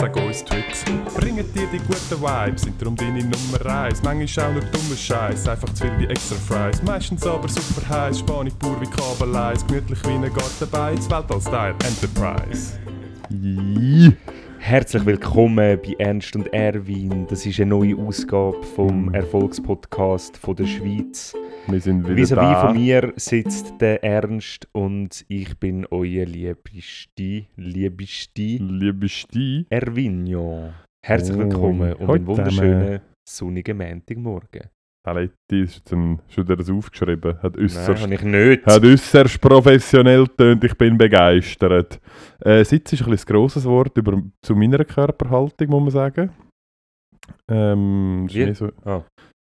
Sag uns Tricks, bringen dir die guten Vibes, sind darum deine Nummer 1. Manchmal auch nur dummer Scheiß, einfach zu viel wie extra Fries. Meistens aber super heiß, Spanisch pur wie Kabeleis, gemütlich wie ein Gartenbeiz, Weltall-Style Enterprise. Herzlich willkommen bei Ernst und Erwin. Das ist eine neue Ausgabe vom Mm. Erfolgspodcast von der Schweiz. Wir sind wieder Vis-à-vis da. von mir sitzt der Ernst und ich bin euer liebste, liebste Liebe Sti. Ervinho. Herzlich Oh, willkommen und heute einen wunderschönen sonnigen Montagmorgen. Aletti ist jetzt ein, schon wieder das aufgeschrieben. Hat Nein, äußerst, habe ich nicht. hat äußerst professionell tönt. Ich bin begeistert. Äh, Sitz ist ein, bisschen grosses Wort über, zu meiner Körperhaltung, muss man sagen. Ähm, ist Wie? mehr so, Ah.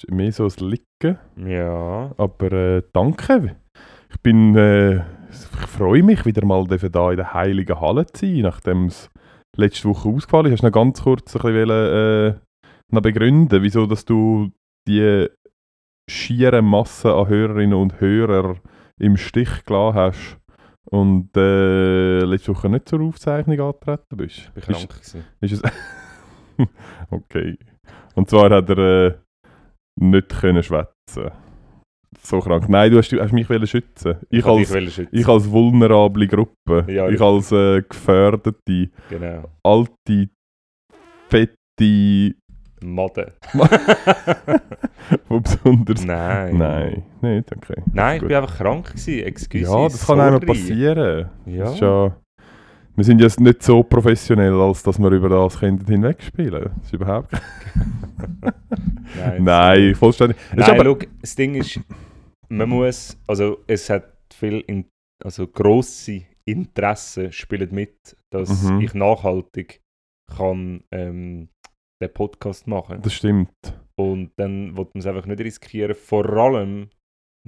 Ist mehr so das Licken. Ja, Aber äh, danke. Ich bin, äh, ich freue mich wieder mal da in der heiligen Halle zu sein, nachdem es letzte Woche ausgefallen ist. Hast du noch ganz kurz ein bisschen wollen, äh, noch begründen, wieso dass du die schiere Masse an Hörerinnen und Hörer im Stich gelassen hast und äh, letzte Woche nicht zur Aufzeichnung angetreten bist? ich bin Ist- krank. gewesen. ist es okay. Und zwar hat er äh, nicht können schwätzen. So krank. Nein, du hast, hast mich wollen schützen. Ich, wollte als, schützen. ich als vulnerable Gruppe. Ja, ich als äh, gefährdete, Genau. alte, fette, Made. wo besonders... Nein. Nein, nicht, okay. Nein, ich bin einfach krank gewesen. Excuse. Ja, das kann einem sorry. passieren. Ja. Das ist ja, wir sind jetzt nicht so professionell, als dass wir über das können hinwegspielen. Das ist überhaupt Nein, Nein, vollständig. Nein, aber- schau, das Ding ist, man muss, also es hat viel, in, also grosse Interessen spielen mit, dass Mhm. ich nachhaltig kann ähm, den Podcast machen. Das stimmt. Und dann wird man es einfach nicht riskieren, vor allem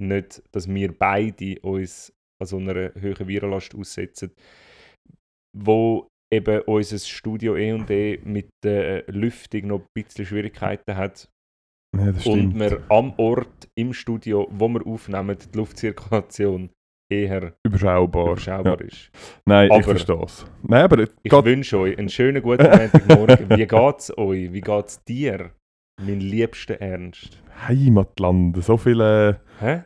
nicht, dass wir beide uns an so einer hohen Virenlast aussetzen, wo eben unser Studio und eh mit der Lüftung noch ein bisschen Schwierigkeiten hat. Ja. Und wir am Ort, im Studio, wo wir aufnehmen, die Luftzirkulation eher überschaubar. überschaubar Ja. ist. Nein, ich Aber- verstehe es. Nein, aber Ich wünsche euch einen schönen guten Montagmorgen. Wie geht's euch? Wie geht's dir, mein liebster Ernst? Heimatland, so viel, äh,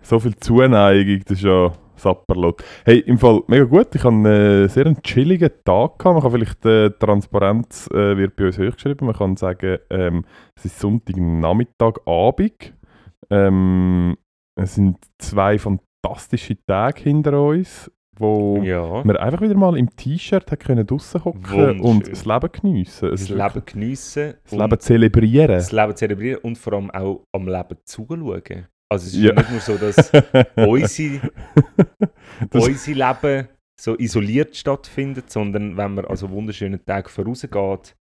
so viel Zuneigung, das ist ja Sapperlot. Hey, im Fall mega gut, ich hatte einen sehr einen chilligen Tag. Gehabt. Man kann vielleicht, äh, Transparenz äh, wird bei uns hochgeschrieben, man kann sagen, ähm, es ist Sonntagnachmittag, Abend. Ähm, es sind zwei fantastische Tage hinter uns, wo Ja. wir einfach wieder mal im T-Shirt draussen hocken und das Leben geniessen. Es Das Leben geniessen. Das Leben zelebrieren. das Leben zelebrieren und vor allem auch am Leben zuschauen. Also es ist Ja. nicht nur so, dass unsere, Das- unser Leben so isoliert stattfindet, sondern wenn man also wunderschönen Tag vorausgeht,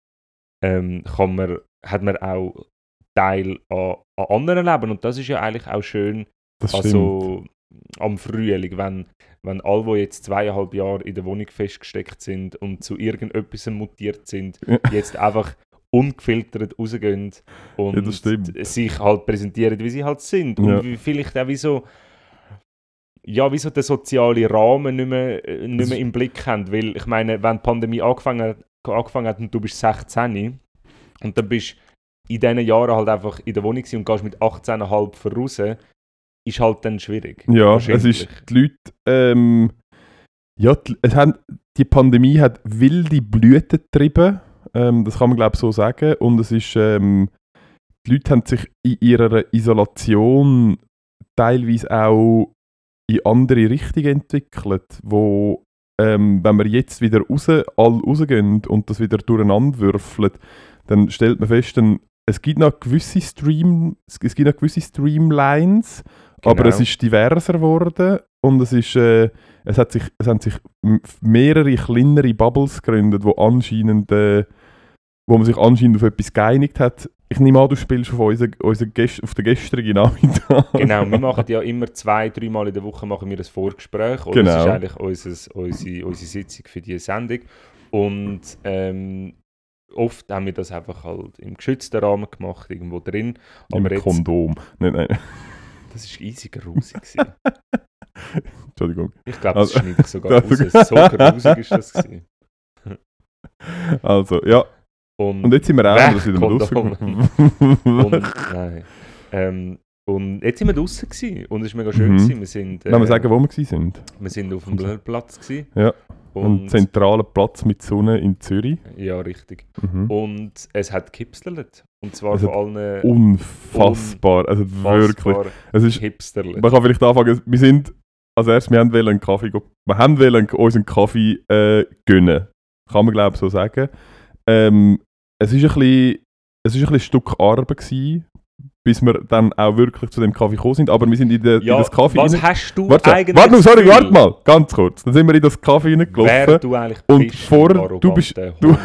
ähm, kann man, hat man auch Teil an, an anderen Leben. Und das ist ja eigentlich auch schön, das stimmt. also am Frühling, wenn, wenn alle, die jetzt zweieinhalb Jahre in der Wohnung festgesteckt sind und zu irgendetwas mutiert sind, Ja. jetzt einfach ungefiltert rausgehen und Ja, sich halt präsentieren, wie sie halt sind. Und Ja. wie- vielleicht auch wie so, ja, wie so der soziale Rahmen nicht mehr, äh, nicht mehr im Blick haben. Weil ich meine, wenn die Pandemie angefangen hat, angefangen hat und du bist 16 und dann bist in diesen Jahren halt einfach in der Wohnung und gehst mit 18,5 voraus, ist halt dann schwierig. Ja, es ist, die Leute, ähm, ja, die, es haben, die Pandemie hat wilde Blüten getrieben, ähm, das kann man glaube ich so sagen, und es ist, ähm, die Leute haben sich in ihrer Isolation teilweise auch in andere Richtungen entwickelt, wo ähm, wenn wir jetzt wieder raus, all rausgehen und das wieder durcheinander würfeln, dann stellt man fest, dann, es gibt noch gewisse Stream, es gibt noch gewisse Streamlines, aber Genau. es ist diverser geworden und es ist, äh, es hat sich, es haben sich mehrere kleinere Bubbles gegründet, wo anscheinend, äh, wo man sich anscheinend auf etwas geeinigt hat. Ich nehme an, du spielst auf, unser, unser Gäst, auf den gestrigen Nachmittag. Genau, wir machen ja immer zwei, dreimal in der Woche machen wir ein Vorgespräch. Und Genau. Das ist eigentlich unser, unsere, unsere Sitzung für diese Sendung. Und ähm, oft haben wir das einfach halt im geschützten Rahmen gemacht, irgendwo drin. Im Aber jetzt, Kondom. Nein, nein, das war easy grusig. Entschuldigung. Ich glaube, das Also- schneide ich sogar raus. So grusig ist das. Gewesen. Also, ja. Und, Und jetzt sind wir auch das wieder und, nein. Ähm, und jetzt sind wir draußen gewesen. und es war mega schön. Mhm. Gewesen. Wir sind, Wenn wir äh, sagen, wo wir sind. wir sind auf dem Platz. Gewesen. Ja. Und, Ein zentraler Platz mit Sonne in Zürich. ja, richtig. Mhm. Und es hat gehipsterlet. Und zwar Es von hat allen Unfassbar. Also wirklich. Es ist, hipsterlet. man kann vielleicht anfangen, wir sind, als erstes, wir haben einen Kaffee, wir haben wollen uns einen Kaffee äh, gönnen. Kann man glaube ich so sagen. Ähm, es ist ein bisschen, es ist ein bisschen ein Stück Arbeit gewesen, bis wir dann auch wirklich zu dem Kaffee gekommen sind. Aber wir sind in, de, in Ja, das Kaffee was rein- hast du Warte, eigentlich warte, sorry, Gefühl, warte mal, ganz kurz. Dann sind wir in das Kaffee Wer reingelaufen. du eigentlich Und bist, vor- du du bist- du-.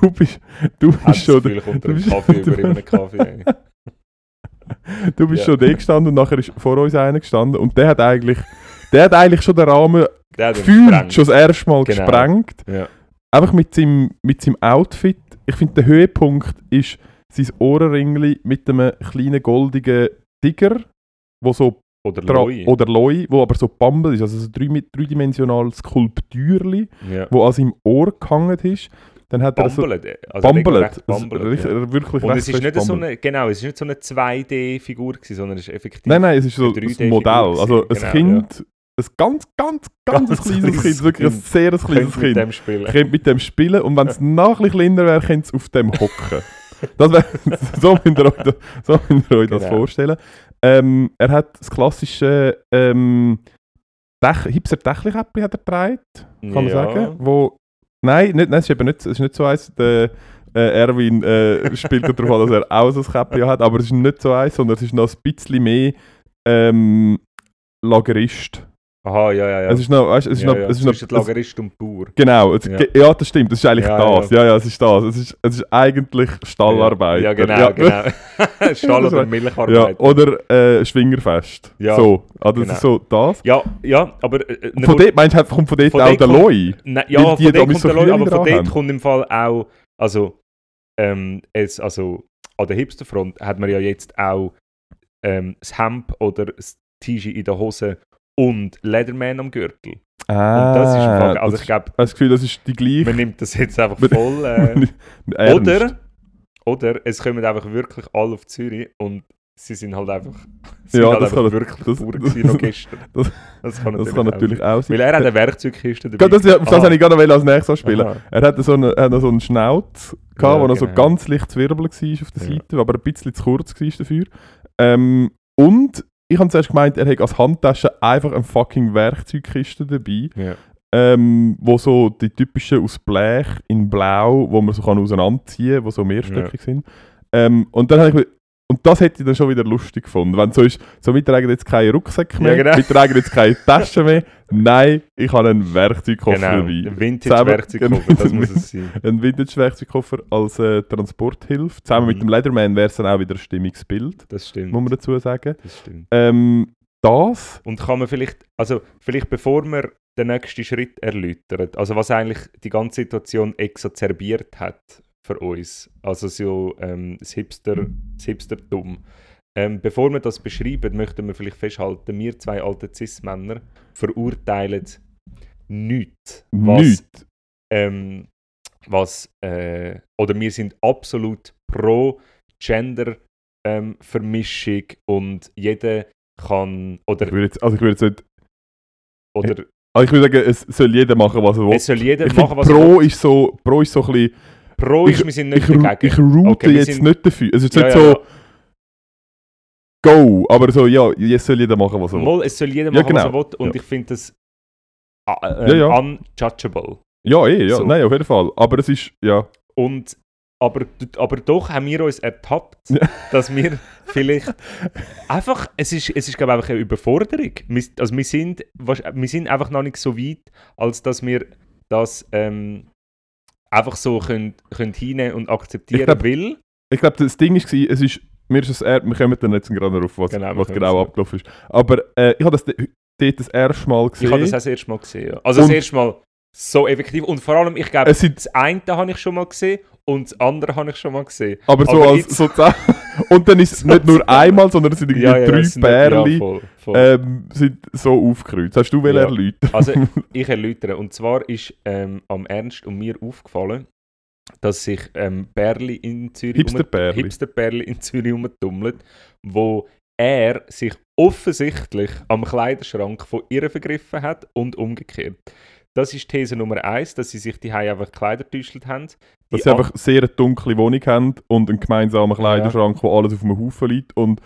Du bist, du bist schon, ein bist- Kaffee über in einem Kaffee. du bist Ja. schon da gestanden und nachher ist vor uns einer gestanden und der hat eigentlich, der hat eigentlich schon den Rahmen gefühlt schon das erste Mal Genau. gesprengt. Ja. Einfach mit seinem, mit seinem Outfit. Ich finde, der Höhepunkt ist sein Ohrenringli mit einem kleinen goldigen Tiger, wo so Oder Loi. oder Loi, wo aber so bambel ist, also so ein drei, dreidimensionales Skulptürli, ja. wo an seinem Ohr gehangen ist. Dann hat er so Bambelt. Also bambelt, richtig- ja. Wirklich Und es ist nicht so eine, genau, es ist nicht so eine 2D-Figur gewesen, sondern es ist effektiv. Nein, nein, es ist so ein 3D-Figur Modell. Also ein genau, Kind, ein ganz, ganz, ganz, Ganz kleines kleines Kind, wirklich ein sehr kleines Könnt mit Kind. dem spielen. Könnt mit dem spielen und wenn es noch ein bisschen kleiner wäre, könnt es auf dem hocken. Das wär, so müsst ihr euch das, so müsst ihr euch das Genau. vorstellen. Ähm, er hat das klassische ähm, Dech, Hipster Dächli-Käppli hat er getragen, kann man Ja. sagen. Wo, nein, nicht, nein, es ist eben nicht, es ist nicht so eins. Der, äh, Erwin äh, spielt darauf an, dass er auch so ein Käppli hat, aber es ist nicht so eins, sondern es ist noch ein bisschen mehr ähm, Lagerist. Aha, ja, ja, ja. Es ist noch, weißt, es ist ja, noch, ja. es ist noch, es, Lagerist und Bauer. Genau, es, Ja. ja. das stimmt, das ist eigentlich Ja, das. Ja. ja, es ist das. Es ist, es ist eigentlich Stallarbeit. Ja, genau, genau. Stall- oder Milcharbeit. Ja, oder äh, Schwingerfest. Ja, So, also genau. das ist so das. Ja, ja, aber... Äh, Von dort, meinst du, kommt von dort Von auch der Loi? Ja, von dort kommt so der Kühe aber von dort kommt im Fall auch... Also, ähm, es, also an der Hipsterfront hat man ja jetzt auch ähm, das Hemd oder das T-Shirt in der Hose und Leatherman am Gürtel. Ah, und das ist Fall, also das ich glaube, das Gefühl, das ist die gleiche. man nimmt das jetzt einfach voll... Äh, oder, oder es kommen einfach wirklich alle auf Zürich und sie sind halt einfach, sie Ja, sind halt das einfach kann- wirklich das- pur das- noch gestern. das- das kann Das natürlich, kann natürlich auch sein. Weil er hat eine Werkzeugkiste dabei. Das, ja, das Aha. habe ich gerade als nächstes anspielen. Aha. Er hatte so einen, er hatte so einen Schnauz, gehabt, Ja, wo er so genau. ganz leicht zwirbel war auf der Ja. Seite, aber ein bisschen zu kurz war dafür. Ähm, und ich habe zuerst gemeint, er hat als Handtasche einfach eine fucking Werkzeugkiste dabei, Ja. ähm, wo so die typischen aus Blech in Blau, wo man so kann auseinanderziehen kann, die so mehrstöckig sind. Ähm, und dann habe ich mir- und das hätte ich dann schon wieder lustig gefunden. Wenn so ist, so wir tragen jetzt keinen Rucksack mehr, Ja, genau. wir tragen jetzt keine Tasche mehr. Nein, ich habe einen Werkzeugkoffer Genau, dabei. ein Vintage-Werkzeugkoffer, das muss es sein. Ein Vintage-Werkzeugkoffer als äh, Transporthilfe. Zusammen mit Mhm. dem Leatherman wäre es dann auch wieder ein stimmiges Bild, Das stimmt. muss man dazu sagen. Das stimmt. Ähm, das, Und kann man vielleicht, also vielleicht bevor wir den nächsten Schritt erläutern, also was eigentlich die ganze Situation exacerbiert hat für uns, also so ähm, das, Hipster, das Hipstertum. Ähm, bevor wir das beschreiben, möchten wir vielleicht festhalten, wir zwei alte Cis-Männer verurteilen nichts, was, nichts. ähm, was äh, oder wir sind absolut pro Gender ähm, Vermischung und jeder kann Ich oder, würde jetzt, also ich würde jetzt nicht, oder also ich würde sagen, es soll jeder machen, was er will. es soll jeder Ich machen, was er Pro will. ist so, Pro ist so ein bisschen, Pro ist, ich- wir sind ich, nicht ru- dagegen. ich route Okay, jetzt sind- nicht dafür. Es ist Ja, nicht ja, so, go. Aber so, ja, jetzt soll jeder machen, was er will. Mal, es soll jeder Ja, machen, was er genau. will. Und ich finde das äh, äh, unjudgeable. Ja, eh, ja, So. nein, auf jeden Fall. Aber es ist, ja, Und, aber, aber doch haben wir uns ertappt, Ja. dass wir vielleicht einfach, es ist, es ist glaube ich einfach eine Überforderung. Wir, also wir sind, wir sind einfach noch nicht so weit, als dass wir das ähm, einfach so können, können hinnehmen und akzeptieren Ich glaub- will. ich glaube, das Ding war, es ist, mir ist das er wir kommen dann jetzt gerade darauf, was Genau, was genau abgelaufen ist. Aber äh, ich habe das dort das erste Mal gesehen. Ich habe das auch das erste Mal gesehen. Ja. Also das Und- erste Mal so effektiv. Und vor allem, ich glaube, sind- das eine habe ich schon mal gesehen und das andere habe ich schon mal gesehen. aber so aber als jetzt- so Und dann ist es nicht nur einmal, sondern es sind irgendwie drei es sind nicht- ja, voll, voll. ähm, sind so aufgekreuzt. Hast du will Ja. erläutern? Also, ich erläutere. Und zwar ist ähm, am Ernst und mir aufgefallen, dass sich ähm, Bärli in Zürich Hipster-Bärli. Hipster-Bärli in Zürich rumtummelt, wo er sich offensichtlich am Kleiderschrank von ihr vergriffen hat und umgekehrt. Das ist These Nummer eins, dass sie sich die einfach Kleider getäuscht haben. Dass Die sie einfach sehr eine dunkle Wohnung haben und einen gemeinsamen Kleiderschrank, wo alles auf einem Haufen liegt und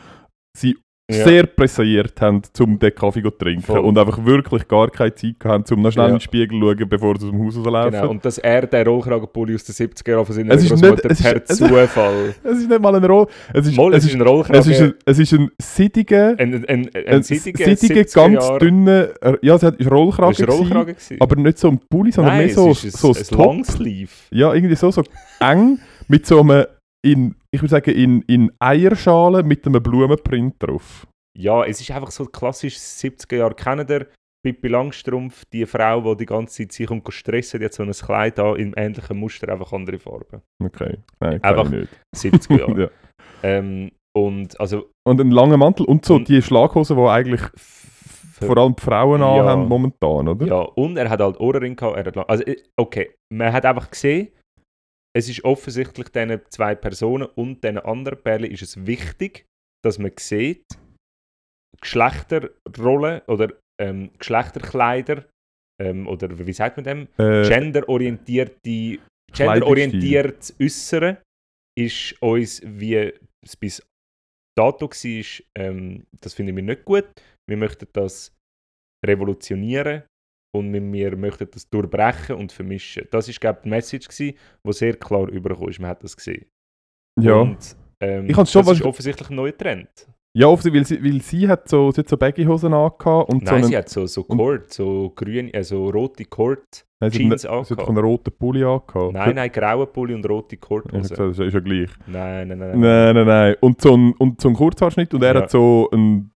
sie Ja. sehr pressiert haben, um den Kaffee zu trinken Voll. und einfach wirklich gar keine Zeit hatten, um noch schnell Ja. in den Spiegel zu schauen, bevor sie aus dem Haus rauslaufen. Genau, und dass er den Rollkragenpulli aus den 70er Jahren von seiner Es ist nicht- es ist- per es- Zufall. Es ist nicht mal ein Roll. Es ist, Mal, es ist, ein es Rollkragen. ist ein, es ist ein sittiger, ein, ein, ein, ein, ein sittiger, sittiger 70er ganz dünner, ja, es ist Rollkragen, war gewesen, Rollkragen. gewesen. aber nicht so ein Pulli, sondern Nein, mehr so, es ist so ein, ein ein Top. Longsleeve. Ja, irgendwie so, so eng mit so einem, in, ich würde sagen, in, in Eierschalen mit einem Blumenprint drauf. Ja, es ist einfach so klassisch 70er Jahre. Ihr Pippi Langstrumpf, die Frau, die die ganze Zeit sich um stressen, die hat so ein Kleid an, im ähnlichen Muster, einfach andere Farben. Okay, nein, Einfach- nicht. 70er Jahre. ja. ähm, und also Und einen langen Mantel und so Und- die Schlaghosen, die eigentlich vor allem die Frauen Ja. anhaben momentan, oder? Ja, und er hat halt Ohrring gehabt. Er hat, also, äh, okay, man hat einfach gesehen, es ist offensichtlich diesen zwei Personen und diesen anderen Pärchen ist es wichtig, dass man sieht, Geschlechterrollen oder ähm, Geschlechterkleider ähm, oder wie sagt man dem? Äh, Genderorientierte, genderorientiertes Äußeren ist uns, wie es bis dato war, ähm, das finden wir nicht gut. Wir möchten das revolutionieren und wir, möchten das durchbrechen und vermischen. Das war, glaube ich, die Message, die sehr klar übergekommen ist. Man hat das gesehen. ja. Und, ähm, Ich kann's schon das ist offensichtlich ein neuer Trend. ja, offensichtlich, weil sie, weil sie hat so, sie hat so Baggy-Hosen angehabt und so Nein, einen, sie hat so, so Cord, so grün, äh, so rote Cord. nein, sie hat Jeans einen- sie hat angehabt. einen roten Pulli angehabt. Nein, nein, graue Pulli und rote Ja, Cordhose. das ist ja gleich. Nein, nein, nein. nein. Nein, nein. Und so ein, und so ein Kurzhaarschnitt und er Ja. hat so ein.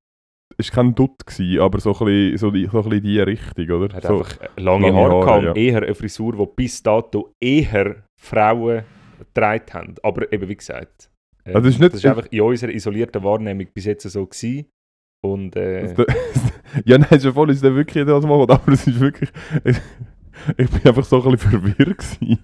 Es war kein Dutt, gewesen, aber so ein bisschen, so die, so ein bisschen die Richtung, oder? Er hat so, einfach lange, lange Haare Haare, gehabt ja. eher eine Frisur, die bis dato eher Frauen getragen haben. Aber eben wie gesagt, äh, Also es ist nicht- das ist einfach in unserer isolierten Wahrnehmung bis jetzt so gewesen. Und äh, ja, nein, ist ja voll, ist wirklich was macht, aber es ist wirklich. Ich bin einfach so ein bisschen verwirrt gewesen.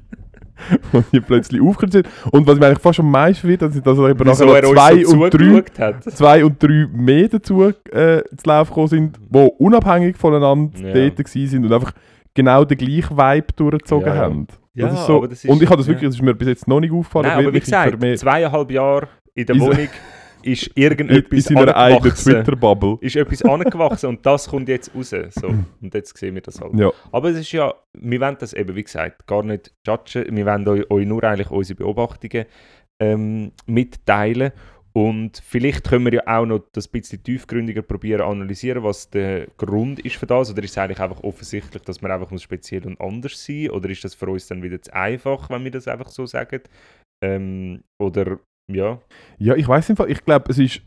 Und die plötzlich aufgehört sind. Und was mich eigentlich fast am meisten wird, dass, dass eben wieso nachher er noch zwei so und drei zwei und drei mehr dazu äh, zu Laufen gekommen sind, die unabhängig voneinander Ja. dort gewesen sind und einfach genau den gleichen Vibe durchgezogen Ja, ja. haben. Ja, so, aber das ist- und ich habe das wirklich, das ist mir bis jetzt noch nicht aufgefallen. Nein, aber wie gesagt, zweieinhalb Jahre in der Wohnung ist irgendetwas in seiner eigenen angewachsen. Twitter-Bubble. Ist etwas angewachsen und das kommt jetzt raus. So. Und jetzt sehen wir das halt. Ja. Aber es ist ja, wir wollen das eben, wie gesagt, gar nicht judgen. Wir wollen euch, euch nur eigentlich unsere Beobachtungen ähm, mitteilen. Und vielleicht können wir ja auch noch das ein bisschen tiefgründiger probieren analysieren, was der Grund ist für das. Oder ist es eigentlich einfach offensichtlich, dass man einfach muss speziell und anders sein Oder ist das für uns dann wieder zu einfach, wenn wir das einfach so sagen? Ähm, oder ja, Ja, ich weiß Fall, ich glaube, es ist.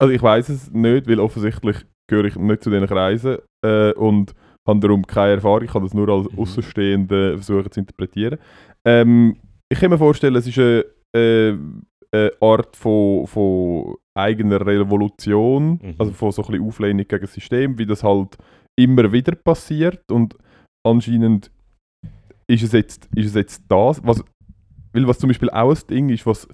Also ich weiß es nicht, weil offensichtlich gehöre ich nicht zu diesen Kreisen äh, und habe darum keine Erfahrung. Ich kann das nur als Mhm. Außenstehende versuchen zu interpretieren. Ähm, ich kann mir vorstellen, es ist eine, äh, eine Art von, von eigener Revolution, Mhm. also von so ein bisschen Auflehnung gegen das System, wie das halt immer wieder passiert und anscheinend ist es jetzt, ist es jetzt das, was, weil was zum Beispiel auch ein Ding ist, was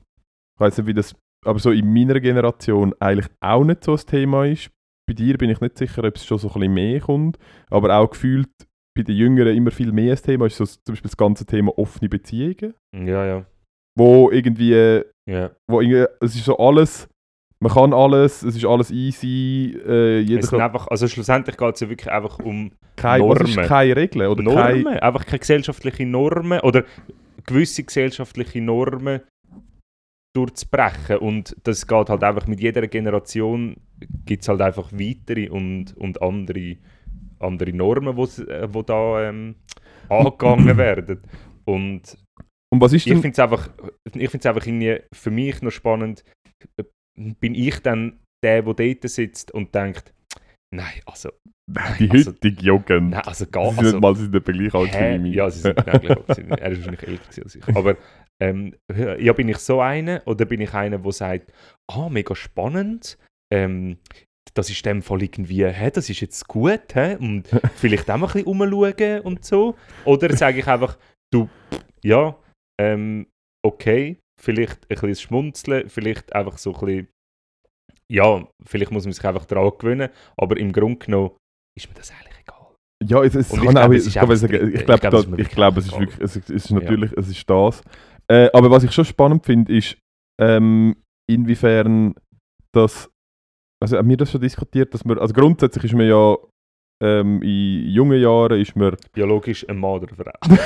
ich weiß nicht, wie das, aber so in meiner Generation eigentlich auch nicht so ein Thema ist. Bei dir bin ich nicht sicher, ob es schon so ein bisschen mehr kommt, aber auch gefühlt bei den Jüngeren immer viel mehr ein Thema ist so zum Beispiel das ganze Thema offene Beziehungen, ja, ja. wo irgendwie, ja. wo irgendwie es ist so alles man kann alles, es ist alles easy, äh, jeder Es sind einfach, also schlussendlich geht es ja wirklich einfach um kein, was ist Normen. keine Regeln oder Normen, kein, einfach keine gesellschaftlichen Normen oder gewisse gesellschaftliche Normen durchzubrechen. Und das geht halt einfach mit jeder Generation gibt es halt einfach weitere und, und andere, andere Normen, wo, wo da ähm, angegangen werden. Und und was ist ich denn, finde es einfach, ich find's einfach irgendwie für mich noch spannend, bin ich dann der, der dort sitzt und denkt, nein, also, die also- heutige Jugend, nein, also gar nicht also, mal sie sind etwa gleich alt wie mich. Ja, sie sind eigentlich auch gewesen. Er ist wahrscheinlich älter als ich. Aber ähm, ja, bin ich so einer oder bin ich einer, der sagt, ah, mega spannend, ähm, das ist dem Fall irgendwie, hä, das ist jetzt gut, hä? und vielleicht auch mal ein bisschen umschauen und so. Oder sage ich einfach, du, ja, ähm, okay, vielleicht ein bisschen schmunzeln, vielleicht einfach so ein bisschen, ja, vielleicht muss man sich einfach daran gewöhnen, aber im Grunde genommen ist mir das eigentlich egal. Ja, es, es kann glaube, auch, ich glaube, es- ist wirklich egal. es ist natürlich, es ist das. Äh, aber was ich schon spannend finde, ist, ähm, inwiefern das, also haben wir das schon diskutiert, dass man, also grundsätzlich ist man ja ähm, in jungen Jahren ist man, Biologisch ein Mann oder Frau.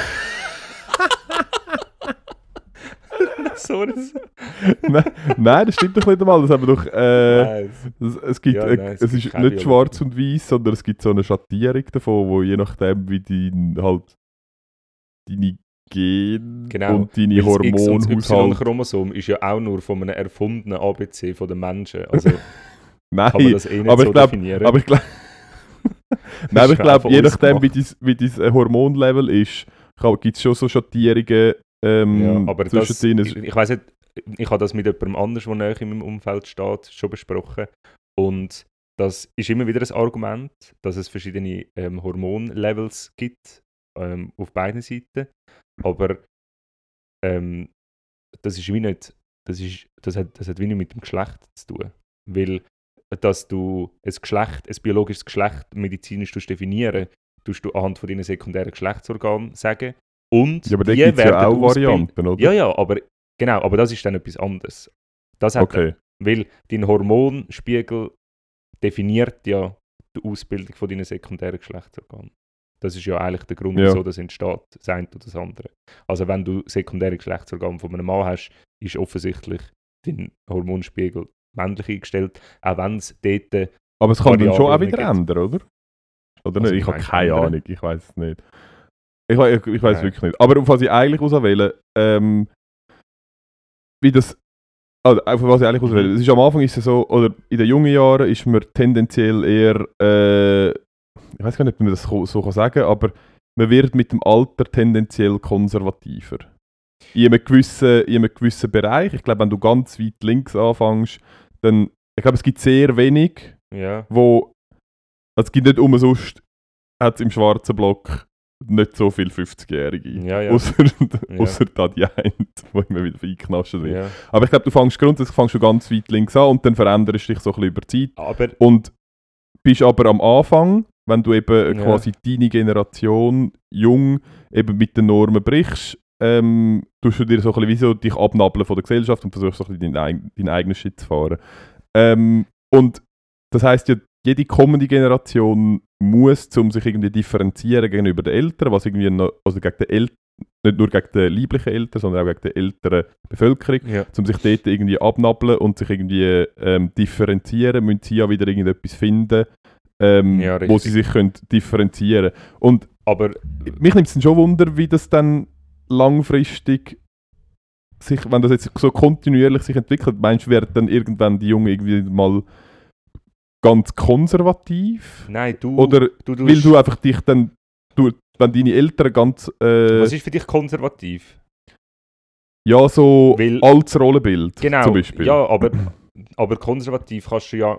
Sorry. nein, nein, das stimmt doch nicht einmal, das haben wir doch, äh, Nein, es, gibt, Ja, nein, es, es gibt ist nicht schwarz und weiß, sondern es gibt so eine Schattierung davon, wo je nachdem, wie dein, halt, deine Gene Genau, und deine weil das Hormonhaushalt Y-Chromosom ist ja auch nur von einem erfundenen ABC von den Menschen. Also kann man Nein, das eh nicht aber so ich glaub- definieren. aber ich glaube, Nein, ich glaube, je nachdem, wie dein, wie dein Hormonlevel ist, gibt es schon so Schattierungen ähm, ja, aber das, ich, ich weiß nicht, ich habe das mit jemandem anders, der näher in meinem Umfeld steht, schon besprochen. Und das ist immer wieder ein Argument, dass es verschiedene ähm, Hormonlevels gibt ähm, auf beiden Seiten. Aber ähm, das ist wie nicht, das, ist, das, hat, das hat wie nicht mit dem Geschlecht zu tun. Weil, dass du ein Geschlecht, ein biologisches Geschlecht medizinisch definieren tust du anhand von deinen sekundären Geschlechtsorganen sagen. Und Ja, aber die gibt es ja werden auch Varianten, oder? Ja, ja, aber genau, aber das ist dann etwas anderes. Das hat okay. weil dein Hormonspiegel definiert ja die Ausbildung von deinen sekundären Geschlechtsorganen. Das ist ja eigentlich der Grund, Ja. wieso das entsteht, das eine oder das andere. Also wenn du sekundäre Geschlechtsorgane von einem Mann hast, ist offensichtlich dein Hormonspiegel männlich eingestellt, auch wenn es dort Aber es kann dann schon auch wieder ändern, oder? Oder Also, nicht? Ich habe keine ändern? Ahnung, ich weiß es nicht. Ich, ich, ich weiß wirklich nicht. Aber auf was ich eigentlich auswähle, ähm, wie das. Also, auf was ich eigentlich Mhm. auswähle. Es ist am Anfang ist es so, oder in den jungen Jahren ist man tendenziell eher, äh, ich weiß gar nicht, ob man das so so kann sagen aber man wird mit dem Alter tendenziell konservativer. In einem gewissen, in einem gewissen Bereich. Ich glaube, wenn du ganz weit links anfängst, dann. Ich glaube, es gibt sehr wenig, ja, wo also es gibt nicht umsonst hat es im schwarzen Block nicht so viele 50-Jährige. Ja, ja. Außer, Ja. außer da die einen, die immer wieder eingeknascht sind. ja. Aber ich glaube, du fängst grundsätzlich fängst du ganz weit links an und dann veränderst du dich so ein bisschen über die Zeit. Aber Und bist aber am Anfang, wenn du eben Ja. quasi deine Generation jung eben mit den Normen brichst, ähm, tust du dir so ein bisschen wie so dich abnabeln von der Gesellschaft und versuchst so ein bisschen deinen, deinen eigenen Shit zu fahren. Ähm, und das heißt ja, jede kommende Generation muss, um sich irgendwie differenzieren gegenüber den Eltern, was irgendwie noch, also gegen den El nicht nur gegen die lieblichen Eltern, sondern auch gegen die ältere Bevölkerung, ja, um sich dort irgendwie abnabeln und sich irgendwie ähm, differenzieren, müssen sie ja wieder irgendetwas finden, ähm, Ja, wo sie sich können differenzieren Und aber mich nimmt es schon Wunder, wie das dann langfristig sich, wenn das jetzt so kontinuierlich sich entwickelt, meinst du, werden dann irgendwann die Jungen irgendwie mal ganz konservativ? nein, du, Oder du, weil du einfach dich dann, du, wenn deine Eltern ganz, äh, was ist für dich konservativ? ja, so Weil- altes Rollenbild Genau, zum Beispiel. ja, aber, aber konservativ kannst du ja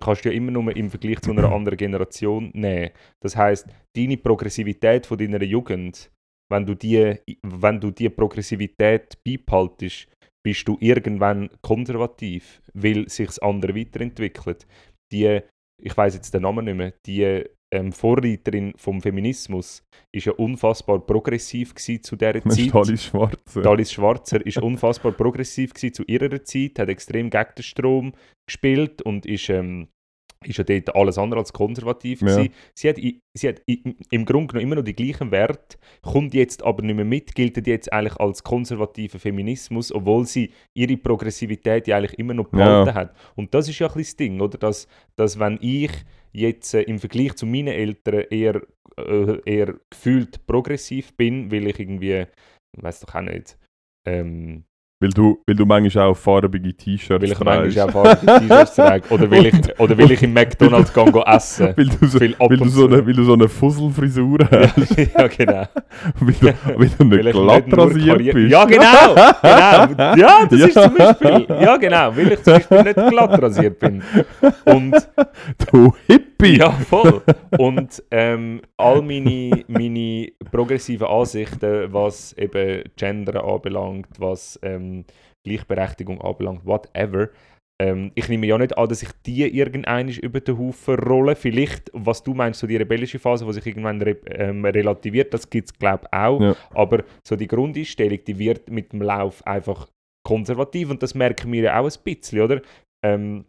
kannst du ja immer nur im Vergleich zu einer anderen Generation nehmen. Das heißt, deine Progressivität von deiner Jugend, wenn du die, wenn du die Progressivität beibehaltest, bist du irgendwann konservativ, weil sich das andere weiterentwickelt. Die, ich weiß jetzt den Namen nicht mehr, die ähm, Vorreiterin vom Feminismus, ist ja unfassbar progressiv gewesen zu dieser Das Zeit. Alice Schwarzer. Dalis Schwarzer ist unfassbar progressiv gewesen zu ihrer Zeit, hat extrem gegen den Strom gespielt und ist, ähm, ist ja dort alles andere als konservativ Ja. gewesen. Sie hat, sie hat im Grunde genommen immer noch die gleichen Werte, kommt jetzt aber nicht mehr mit, gilt jetzt eigentlich als konservativer Feminismus, obwohl sie ihre Progressivität ja eigentlich immer noch behalten Ja. hat. Und das ist ja ein bisschen das Ding, oder? Dass, dass wenn ich jetzt äh, im Vergleich zu meinen Eltern eher, äh, eher gefühlt progressiv bin, weil ich irgendwie, weiß doch auch nicht, ähm, Weil, du, weil du manchmal auch farbige T-Shirts weil ich trägst. manchmal auch farbige T-Shirts trage oder weil ich, oder weil ich im McDonalds gehe, go essen. weil, du so, weil, du so eine, weil du so eine Fusselfrisur hast. ja, genau. weil, du, weil du Weil nicht ich glatt nicht rasiert bist. Ja, genau, genau. Ja, das ist Ja. zum Beispiel. Ja, genau, weil ich zum Beispiel nicht glatt rasiert bin. Und Du Hippie! Ja, voll. Und ähm, all meine, meine progressiven Ansichten, was eben Gender anbelangt, was ähm, Gleichberechtigung anbelangt, whatever. Ähm, ich nehme ja nicht an, dass ich die irgendwann über den Haufen rolle. Vielleicht, was du meinst, so die rebellische Phase, die sich irgendwann re ähm, relativiert, das gibt es, glaube ich, auch. Ja. Aber so die Grundeinstellung, die wird mit dem Lauf einfach konservativ und das merken wir ja auch ein bisschen, oder? Ähm,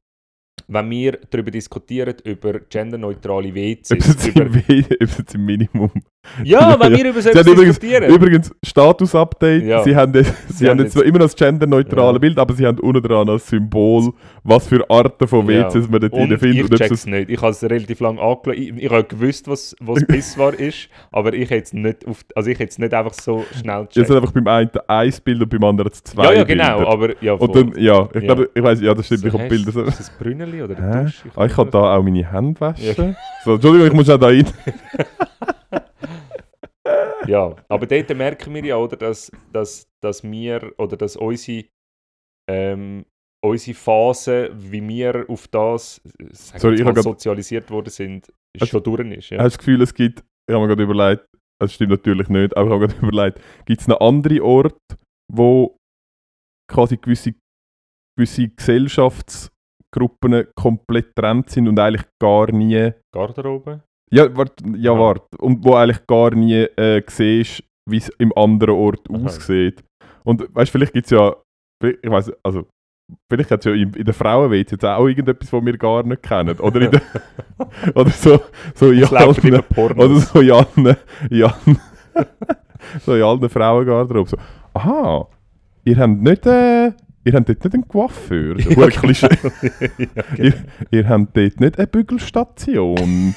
wenn wir darüber diskutieren, über genderneutrale WCs, über, jetzt im Minimum. ja, wenn wir über so haben übrigens, diskutieren. übrigens Status-Update. Ja. Sie haben, jetzt- sie haben jetzt jetzt- immer noch das genderneutrale Ja. Bild, aber sie haben unten dran als Symbol, was für Arten von. WCs man dort drin findet. ich check's es- nicht. Ich habe es relativ lange angeschaut. Ich, ich habe gewusst, was, was Pisswar ist, aber ich hätte es nicht, auf, also ich es nicht einfach so schnell Es gecheckt. hat einfach beim einen ein Bild und beim anderen zwei Ja, ja, genau, Bilder. aber ja, Und dann, ja, ich glaube, ich weiß, ja, das stimmt, ich habe Bilder so. Ist das Brünneli oder Dusch? Ah, ich kann da auch meine Hände waschen. So, Entschuldigung, ich muss auch da rein. Ja, aber dort merken wir ja, oder, dass, dass, dass wir oder dass unsere, ähm, unsere Phase, wie wir auf das Sorry, wir ich mal, grad- sozialisiert worden sind, ist Also- schon durch ist. Ja. Hast du das Gefühl, es gibt, ich habe mir gerade überlegt, das stimmt natürlich nicht, aber ich habe gerade überlegt, gibt es einen anderen Ort, wo quasi gewisse, gewisse Gesellschaftsgruppen komplett getrennt sind und eigentlich gar nie, Garderobe? Ja, warte, ja, Aha. warte, und wo eigentlich gar nie äh, siehst, wie es im anderen Ort Aha. aussieht. Und weißt du, vielleicht gibt es ja, ich weiß, also Vielleicht hat es ja in, in der Frauenwelt jetzt auch irgendetwas, was wir gar nicht kennen. Oder, in der, oder so, so in allen- oder so in allen, in allen, so in allen Frauengarderoben. So, aha, ihr habt nicht, äh, ihr habt dort nicht einen Coiffeur. So, Ja, genau. ihr, ihr habt dort nicht eine Bügelstation.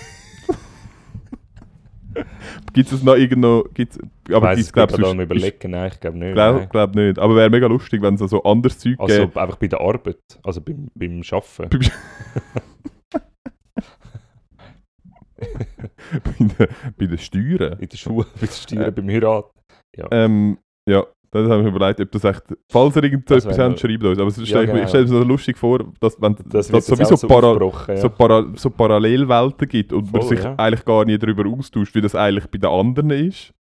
Gibt es noch irgendwo, gibt's, aber ich glaub, sonst- am überlegen. Nein, ich glaube nicht. Glaub, nein. glaub nicht. Aber wäre mega lustig, wenn es so anderes Zeug Also gäbe. einfach bei der Arbeit, also beim, beim Arbeiten. Bei, den, bei den Steuern. In der Schule, bei der Steuern, beim Heirat. Ähm, ja, das habe ich mir überlegt, ob das echt. Falls ihr Das irgendetwas wär habt, noch- schreibt uns. Aber Ja, stelle genau. ich stelle mir so lustig vor, dass wenn Das dass sowieso so para, ja. so, para, so Parallelwelten gibt und man Voll, sich ja. eigentlich gar nie darüber austauscht, wie das eigentlich bei den anderen ist.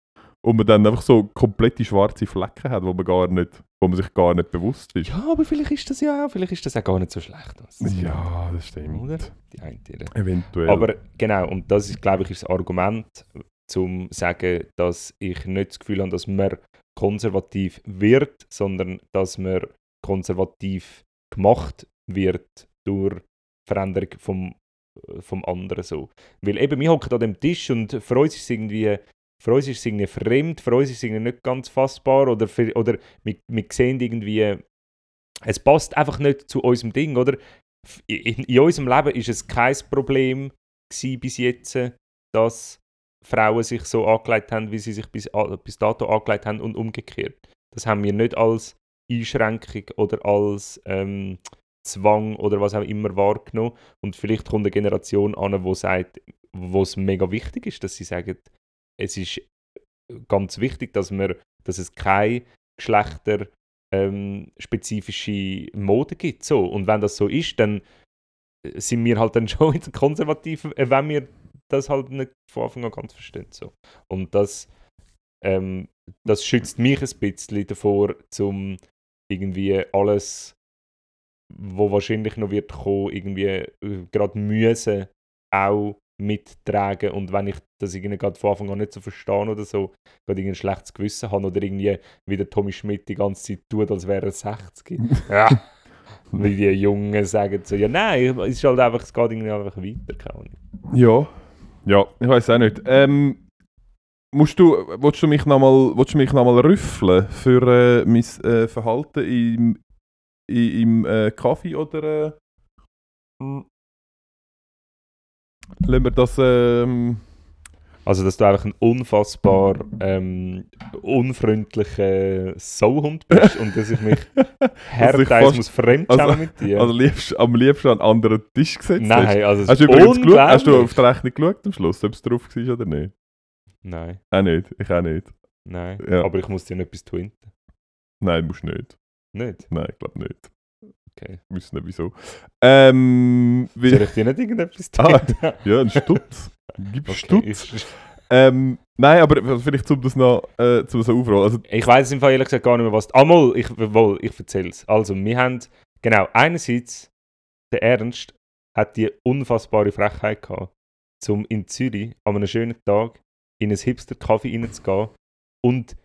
Und man dann einfach so komplette schwarze Flecken hat, wo man, gar nicht, wo man sich gar nicht bewusst ist. Ja, aber vielleicht ist das ja auch, vielleicht ist das auch gar nicht so schlecht. Ja, das stimmt. Oder? Die eine Tiere. Eventuell. Aber genau, und das ist, glaube ich, ist das Argument, zum zu sagen, dass ich nicht das Gefühl habe, dass man konservativ wird, sondern dass man konservativ gemacht wird durch Veränderung vom, vom anderen so. Weil eben, wir hocken an dem Tisch und für uns ist es irgendwie, für uns ist es irgendwie fremd, für uns ist es irgendwie nicht ganz fassbar oder, für, oder wir, wir sehen irgendwie, es passt einfach nicht zu unserem Ding, oder? In, in unserem Leben ist es kein Problem bis jetzt, dass Frauen sich so angelegt haben, wie sie sich bis, bis dato angelegt haben und umgekehrt. Das haben wir nicht als Einschränkung oder als ähm, Zwang oder was auch immer wahrgenommen. Und vielleicht kommt eine Generation an, wo sagt, wo es mega wichtig ist, dass sie sagen, es ist ganz wichtig, dass, wir, dass es keine Geschlechter ähm, Mode gibt. So. Und wenn das so ist, dann sind wir halt dann schon konservativ, äh, wenn wir das halt nicht von Anfang an ganz verstehen. So. Und das, ähm, das schützt mich ein bisschen davor, zum irgendwie alles, wo wahrscheinlich noch wird kommen, irgendwie äh, gerade müssen, auch mittragen und wenn ich das irgendwie gerade von Anfang an nicht so verstehe oder so, gerade irgendwie ein schlechtes Gewissen habe oder irgendwie wie der Tommy Schmidt die ganze Zeit tut, als wäre er 60. ja. Wie die Jungen sagen so, ja nein, es ist halt einfach, es geht irgendwie einfach weiter, keine Ahnung. Ja. Ja, ich weiß auch nicht. Ähm, musst du, willst du mich nochmal noch rüffeln für äh, mein äh, Verhalten im, im äh, Kaffee oder... Äh, hm. lassen wir das... Ähm, Also, dass du einfach ein unfassbar ähm, unfreundlicher Sauhund bist und dass ich mich härteils fast- muss fremdschämen also- mit dir. also liebst, am liebsten an einen anderen Tisch gesetzt hast. Nein, also es Hast du übrigens geschaut, hast du auf die Rechnung geschaut am Schluss, ob es drauf war oder nicht? Nein, Auch nicht, ich auch nicht. nein. Ja. Aber ich muss dir noch etwas twinten. Nein, musst nicht. Nicht? Nein, ich glaube nicht. Okay. Ich weiß nicht wieso. Ähm, wie, Soll ich dir nicht irgendetwas Ah, twinten? ja, ein Stutz. Gib Okay, Ähm, nein, aber vielleicht zum das noch äh, zum so aufrollen. Also, ich weiß im Fall ehrlich gesagt gar nicht mehr, was... Ah, mal, ich, wohl, ich erzähle es. Also, wir haben... Genau, einerseits, der Ernst hat die unfassbare Frechheit gehabt, um in Zürich an einem schönen Tag in ein Hipster-Kaffee reinzugehen und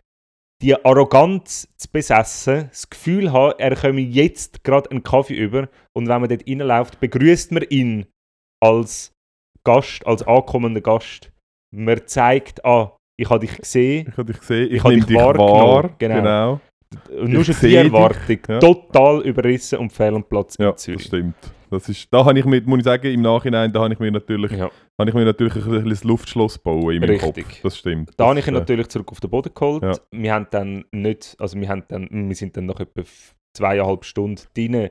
die Arroganz zu besessen, das Gefühl haben, er komme jetzt gerade einen Kaffee über und wenn man dort reinläuft, begrüßt man ihn als Gast, als ankommender Gast. Man zeigt, ah, ich habe dich gesehen, ich habe dich gesehen, ich, habe dich dich wahrgenommen, wahr. genau. genau. und nur schon die Erwartung ja. total überrissen und fehl am Platz Ja, in das Zürich. stimmt. Das ist, da habe ich mit, muss ich sagen, im Nachhinein, da habe ich mir natürlich, Ja. habe ich mir natürlich ein bisschen das Luftschloss bauen in meinem Richtig. Kopf. Das stimmt. Da das, habe ich ihn äh, natürlich zurück auf den Boden geholt. Ja. Wir haben dann nicht, also wir haben dann, wir sind dann nach etwa zweieinhalb Stunden drinnen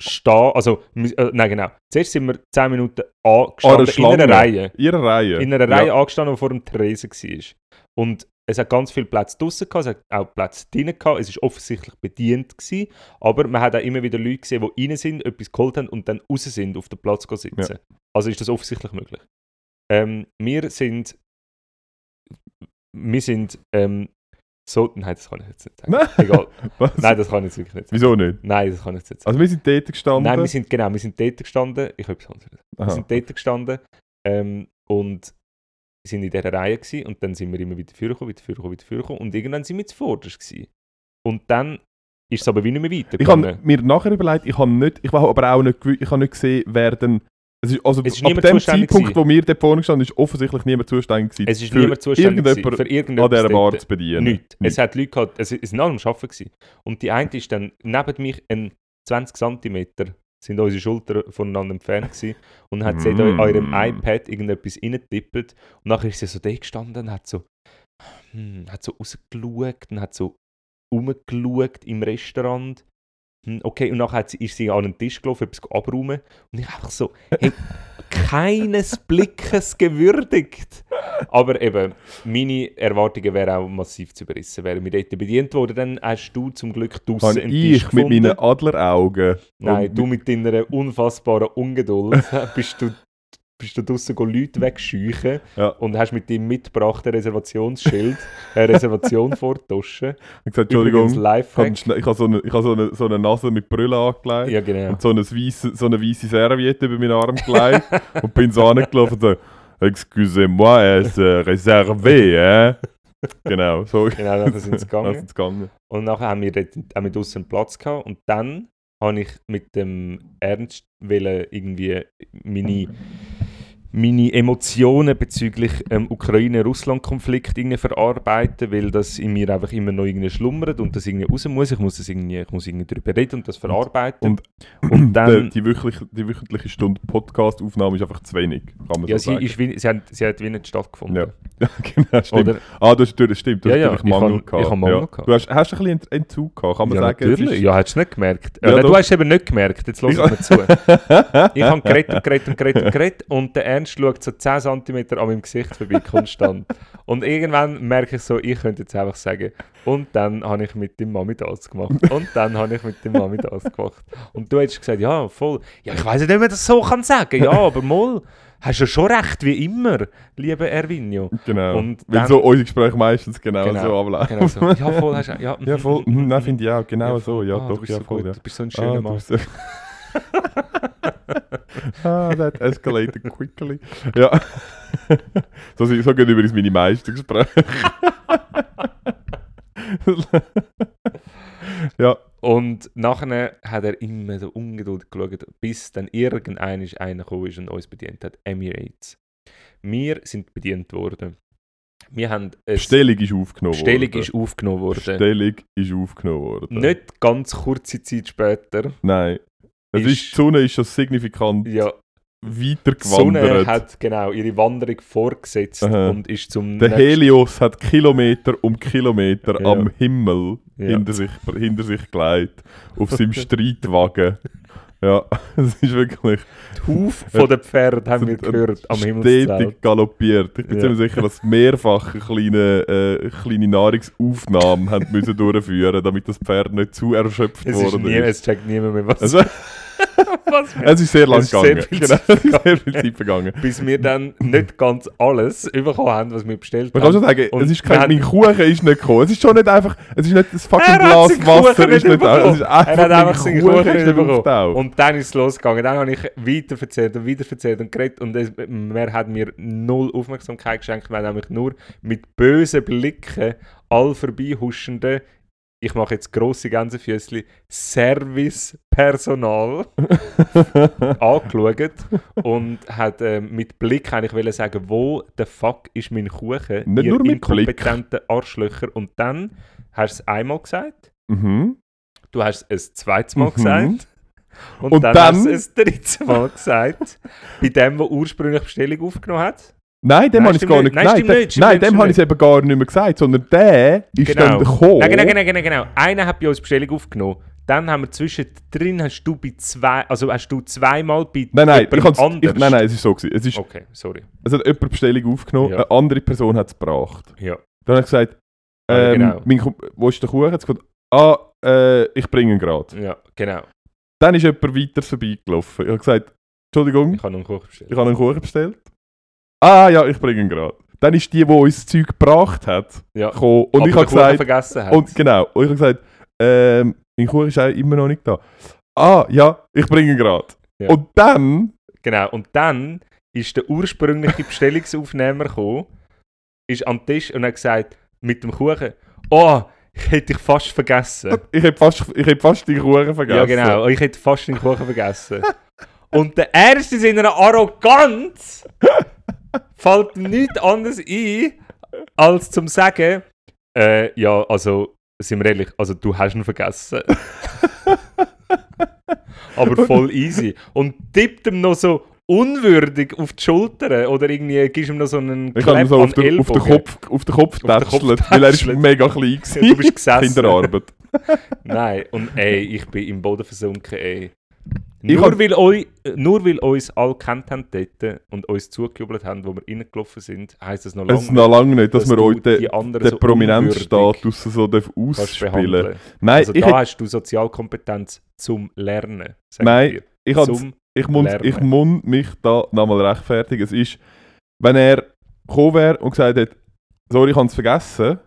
stehen, also, äh, nein genau, zuerst sind wir zehn Minuten angestanden in Schlange. einer Reihe. Ihre Reihe. In einer Ja. Reihe angestanden, die vor dem Tresen war. Und es hat ganz viel Platz draussen gehabt, es hat auch Platz drinnen gehabt, es war offensichtlich bedient gewesen, aber man hat auch immer wieder Leute gesehen, die rein sind, etwas geholt haben und dann raus sind, auf den Platz sitzen. Also ist das offensichtlich möglich. Ähm, wir sind wir sind ähm, so, nein, das kann ich jetzt nicht sagen. Nein. Egal. Was? Nein, das kann ich jetzt wirklich nicht sagen. Wieso nicht? Nein, das kann ich jetzt nicht sagen. Also wir sind dort gestanden. Nein, wir sind, genau, wir sind dort gestanden, ich habe etwas anderes gesagt. Wir Aha. sind dort gestanden ähm, und sind in dieser Reihe gewesen, und dann sind wir immer wieder vorgekommen, wieder vorgekommen, wieder vorgekommen und irgendwann sind wir zuvorderst gewesen. Und dann ist es aber wie nicht mehr Ich weitergegangen. habe mir nachher überlegt, ich habe nicht, ich habe aber auch nicht, ich habe nicht gesehen, wer denn, es ist, also Es ist ab dem Zeitpunkt, wo wir dort vorne standen, ist offensichtlich niemand zuständig gewesen. es ist niemand zuständig irgendjemand für an irgendetwas dieser Bar zu bedienen. Nichts. Es hat Leute gehabt, es sind alle am Arbeiten gewesen. Und die eine ist dann neben mich ein 20 cm sind unsere Schultern voneinander entfernt gewesen, und hat sie Mm. eurem iPad irgendetwas reingetippt und nachher ist sie so da gestanden und hat so hm, hat so rausgeschaut und hat so rumgeschaut im Restaurant okay und nachher hat sie, ist sie an den Tisch gelaufen, etwas abräumen und ich einfach so hey, keines Blickes gewürdigt aber eben, meine Erwartungen wären auch massiv zu überrissen. Wären wir dort bedient worden, dann hast du zum Glück draussen einen Tisch ich mit gefunden. meinen Adleraugen. Nein, du mit deiner unfassbaren Ungeduld bist du, bist du draussen go Leute wegscheuchen Ja. und hast mit deinem mitgebrachten Reservationsschild eine Reservation vortaschen. Ich gesagt, Entschuldigung, ich habe ich so eine, ich habe so eine, so eine Nase mit Brille angelegt Ja, genau. und so eine weisse, so eine weisse Serviette über meinen Arm gelegt und bin so angelaufen und so, excusez-moi, er ist äh, réservé, hein? Genau, so. Genau, nachher sind sie Dann gegangen. sind sie gegangen. Und nachher haben wir haben wir einen Platz gehabt und dann habe ich mit dem Ernst wollen irgendwie meine, meine Emotionen bezüglich ähm, Ukraine-Russland-Konflikt verarbeiten, weil das in mir einfach immer noch irgendwie schlummert und das irgendwie raus muss. Ich muss das irgendwie, ich muss irgendwie darüber reden und das verarbeiten. Und- und Die, dann, die, wöchentliche, die wöchentliche Stunde Podcast-Aufnahme ist einfach zu wenig, kann man ja, so sie, ist wie, sie, hat, sie hat wie nicht stattgefunden. Ja. Ja, genau, stimmt. Oder? Ah, du hast natürlich, stimmt, du Ja, hast ja, natürlich ich Mangel hab- gehabt. ich hab Mangel ja. gehabt. Du hast, hast ein bisschen Ent- Entzug gehabt, kann man ja, sagen. Natürlich. ist- Ja, hast du nicht gemerkt. Ja, doch. du hast eben nicht gemerkt. Jetzt lass Ich- mir zu. Ich habe geredet und geredet und geredet und geredet und der Ernst schaut so 10 cm an meinem Gesicht vorbei, konstant. Und irgendwann merke ich so, ich könnte jetzt einfach sagen, und dann habe ich mit dem Mami das gemacht. Und dann habe ich mit dem Mami das gemacht. Und du hättest gesagt, ja, voll. Ja, ich weiß nicht, ob man das so kann sagen. Ja, aber mal, hast du schon recht, wie immer, lieber Ervinio. Genau. Und Weil dann- so unsere Gespräche meistens genau, Genau, so ablaufen. Genau so. Ja, voll, hast du, ja, Ja, voll. Mhm, Nein, finde ich auch. Genau Ja, so. Ja, Ah, du doch, bist ja, so voll. Ja. Du bist so ein Ah, schöner du Mann. ah, that escalated quickly. Ja. so, so gehen übrigens meine meisten Gespräche. ja. Und nachher hat er immer so ungeduldig geschaut, bis dann irgendeiner einer gekommen ist und uns bedient hat. Emirates. Wir sind bedient worden. Wir haben Bestellung ist aufgenommen Bestellung worden. ist aufgenommen worden. Bestellung ist aufgenommen worden. Nicht ganz kurze Zeit später. Nein. Es Ist- ist, die Sonne ist schon signifikant Ja, weiter die Sonne gewandert. hat genau ihre Wanderung vorgesetzt Aha. und ist zum Der Helios hat Kilometer um Kilometer Ja. am Himmel Ja. hinter, sich, hinter sich gelegt. Auf seinem Streitwagen. Ja, es ist wirklich Die Huf von den Pferden haben wir gehört am stetig Himmelszelt. galoppiert. Ich bin Ja. ziemlich sicher, dass mehrfach eine kleine, äh, kleine Nahrungsaufnahme haben müssen durchführen damit das Pferd nicht zu erschöpft Es, ist worden nie, ist. es checkt niemand mehr, was, Also, es ist sehr lang Es ist sehr gegangen. viel genau, es ist sehr viel Zeit vergangen. bis wir dann nicht ganz alles bekommen haben, was wir bestellt Man kann schon haben. sagen, Und es ist kein, haben- mein Kuchen ist nicht gekommen. Es ist schon nicht einfach, es ist nicht das fucking Glas Wasser, Kuchen ist nicht nicht. Es ist einfach, Er hat einfach seinen Kuchen Kuchen nicht nicht bekommen. Und dann ist es losgegangen. Dann habe ich weiter erzählt und weiter erzählt und geredet und es, man hat mir null Aufmerksamkeit geschenkt. Man hat nämlich nur mit bösen Blicken all vorbeihuschenden, ich mache jetzt grosse Gänsefüßchen, Servicepersonal angeschaut und hat ähm, mit Blick eigentlich wollen sagen, wo der fuck ist mein Kuchen, Nicht ihr nur mit inkompetenten Arschlöcher. Und dann hast du es einmal gesagt, mhm. du hast es ein zweites Mal Mhm. gesagt und, Und dann, dann- hast du es ein drittes Mal gesagt, bei dem, der ursprünglich Bestellung aufgenommen hat. Nein, dem habe ich es gar nicht. Nein, Nein, nicht, nein, dem habe ich es eben gar nicht mehr gesagt, sondern der ist Genau. dann gekommen. Nein, genau, genau, genau, genau. Einer hat bei uns Bestellung aufgenommen. Dann haben wir zwischendrin, hast du bei zwei, also hast du zweimal bei Nein, nein, ich ich, nein, nein, es ist so gewesen. Es, ist, Okay, sorry. es hat jemand Bestellung aufgenommen, Ja. eine andere Person hat es gebracht. Ja. Dann habe ich gesagt, Ah, ja, ähm, genau. mein, wo ist der Kuchen? Jetzt gesagt, ah, äh, ich bringe ihn gerade. Ja, genau. Dann ist jemand weiter vorbeigelaufen. Ich habe gesagt, Entschuldigung, Ich habe einen Kuchen bestellt. ich habe einen Kuchen bestellt. Ah ja, ich bringe ihn gerade. Dann ist die, die uns das Zeug gebracht hat, Ja. gekommen. Und Aber ich habe gesagt, vergessen hat. und genau, und ich habe gesagt, ähm, mein Kuchen ist auch immer noch nicht da. Ah ja, ich bringe ihn gerade. Ja. Und dann, Genau, und dann ist der ursprüngliche Bestellungsaufnehmer gekommen, ist am Tisch und hat gesagt, mit dem Kuchen, oh, ich hätte dich fast vergessen. ich habe fast, ich hab fast die Kuchen vergessen. Ja, genau, ich hätte fast den Kuchen vergessen. und der Erste in seiner Arroganz fällt nichts anderes ein, als zum sagen, äh, ja, also, sind wir ehrlich, also du hast ihn vergessen. Aber voll easy. Und tippt ihm noch so unwürdig auf die Schulter oder irgendwie gibst ihm noch so einen Ich habe ihn Clap so auf den, auf den. Kopf, auf den Kopf tätschelt, weil er ist mega klein war. Du bist gesessen. Kinderarbeit. Nein, und ey, ich bin im Boden versunken, ey. Ich Nur, hab- weil, eu, nur weil uns alle kennt haben dort und uns zugejubelt haben, wo wir reingelaufen sind, heisst das noch lange Es ist noch lange nicht, dass, wir du heute anderen den so Prominenzstatus so ausspielen. Nein, Also ich, da hast du Sozialkompetenz zum Lernen, Nein, ich Zum, ich, muss, ich muss mich da nochmal rechtfertigen. Es ist, wenn er gekommen wäre und gesagt hätte, sorry, ich habe es vergessen,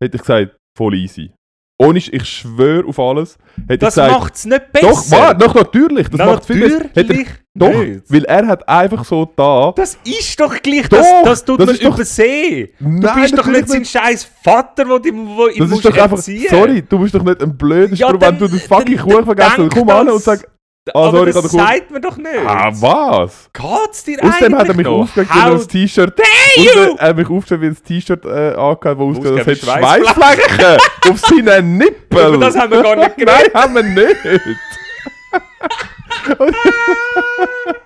hätte ich gesagt, voll easy. Ohne, ich schwöre auf alles, hätte das macht es nicht doch, besser. warte, doch, natürlich, das macht viel besser. Er, Natürlich doch, nicht. weil er hat einfach so da, Das ist doch gleich, Doch, das, das tut das man doch- übersehen. Du Nein, bist doch nicht sein scheiß Vater, wo, die, wo Das musst ist doch einfach, sorry, du bist doch nicht ein blöder Ja, Spruch, wenn du den fucking Kuchen vergessen hast. Komm an und sag, ah, Aber sorry, das sagt man doch nicht. Ah, was? Geht's dir Außerdem hat er mich aufgeregt, weil er das T-Shirt... Außerdem hat er mich aufgeregt, weil er das T-Shirt äh, angehört, wo ausgeht, das hat Schweißflecken auf seinen Nippeln. Über das haben wir gar nicht Nein, geredet. haben wir nicht.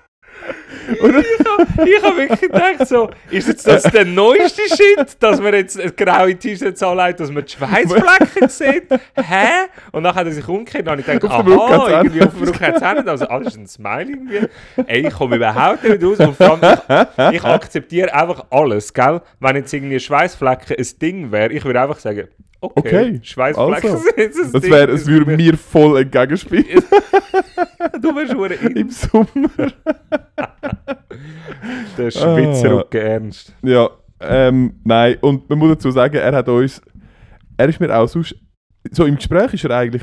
Ich habe wirklich gedacht, so, ist jetzt das der neueste Shit, dass man jetzt graue T-Shirts anlegt, dass man die Schweißflecken sieht? Hä? Und dann hat er sich umgekehrt und ich gedacht, Auf aha, irgendwie auf dem Rücken hat es auch nicht. Also alles ist ein Smile irgendwie. Ey, ich komme überhaupt nicht raus. Und vor allem, ich, ich akzeptiere einfach alles, gell? Wenn jetzt irgendwie Schweißflecken ein Ding wäre, ich würde einfach sagen, okay, Okay, Schweißflecken also. sind Das wär, es würde mir voll entgegenspielen. Du wärst in im Sommer. der Schwitzerrücken ernst. Ja, ähm, nein, und man muss dazu sagen, er hat uns, er ist mir auch sonst, so im Gespräch ist er eigentlich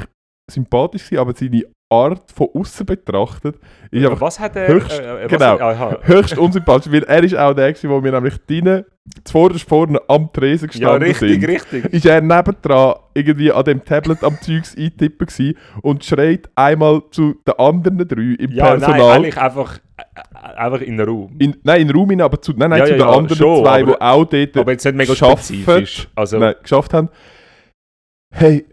sympathisch gewesen, aber seine Art von außen betrachtet, ist einfach was hat er... höchst- äh, was, genau. Aha. höchst unsympathisch, weil er ist auch der, gewesen, wo wir nämlich drinnen, zuvorderst vorne am Tresen Ja, gestanden richtig, sind. richtig. Ist er nebendran irgendwie an dem Tablet am Zeugs eintippen gewesen und schreit einmal zu den anderen drei im Ja, nein, Personal. eigentlich einfach, äh, einfach in den Raum. in, nein, in den Raum hinein, aber zu, nein, nein, Ja, zu ja, den ja, anderen schon, zwei, die auch dort Aber jetzt nicht mega spezifisch. Also nein, geschafft haben. Hey,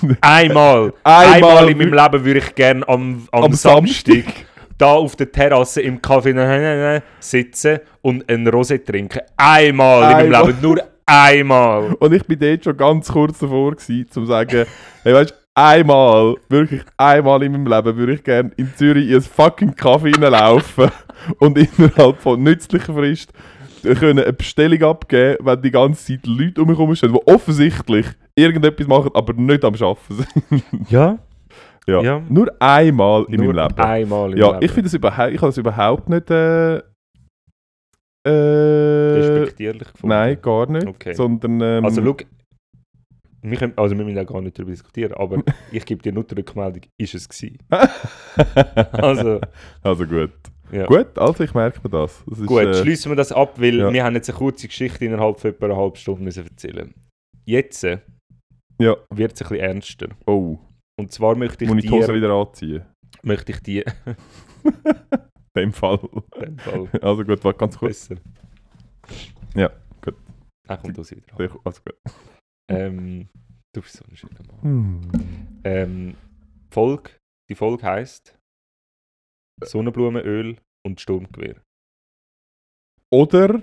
einmal, Einmal einmal, in meinem Leben würde ich gerne am, am, am Samstag, Samstag da auf der Terrasse im Café sitzen und ein Rosé trinken. Einmal, in Einmal. meinem Leben, nur einmal. Und ich bin dort schon ganz kurz davor gewesen, zu sagen, hey, weißt einmal, wirklich einmal in meinem Leben würde ich gerne in Zürich in einen fucking Kaffee reinlaufen und innerhalb von nützlicher Frist können eine Bestellung abgeben, wenn die ganze Zeit Leute um mich herum stehen, die offensichtlich irgendetwas machen, aber nicht am Arbeiten sind. Ja, ja. Ja. Nur einmal in nur meinem Leben. einmal im Ja, Leben. ich finde das überhaupt, ich habe das überhaupt nicht. Äh, äh, respektierlich gefunden. nein, gar nicht. Okay. Sondern. Ähm, Also, schau, wir, können, also wir müssen auch gar nicht darüber diskutieren, aber ich gebe dir nur die Rückmeldung, ist es gewesen. Also, also gut. ja. Gut, also ich merke mir das. das ist, Gut, äh, schließen wir das ab, weil ja. wir haben jetzt eine kurze Geschichte innerhalb von etwa einer halben Stunde müssen erzählen. Jetzt äh, Ja, wird es ein bisschen ernster. oh. Und zwar möchte ich Muss ich die Hose wieder anziehen? möchte ich dir, In dem Fall. in dem Fall Also gut, warte ganz kurz. besser. Ja, gut. Ah, kommt das wieder. an. Also gut. Ähm, du bist so ein schöner Mann. Hm. Ähm, Folge, die Folge heisst Sonnenblumenöl und Sturmgewehr. Oder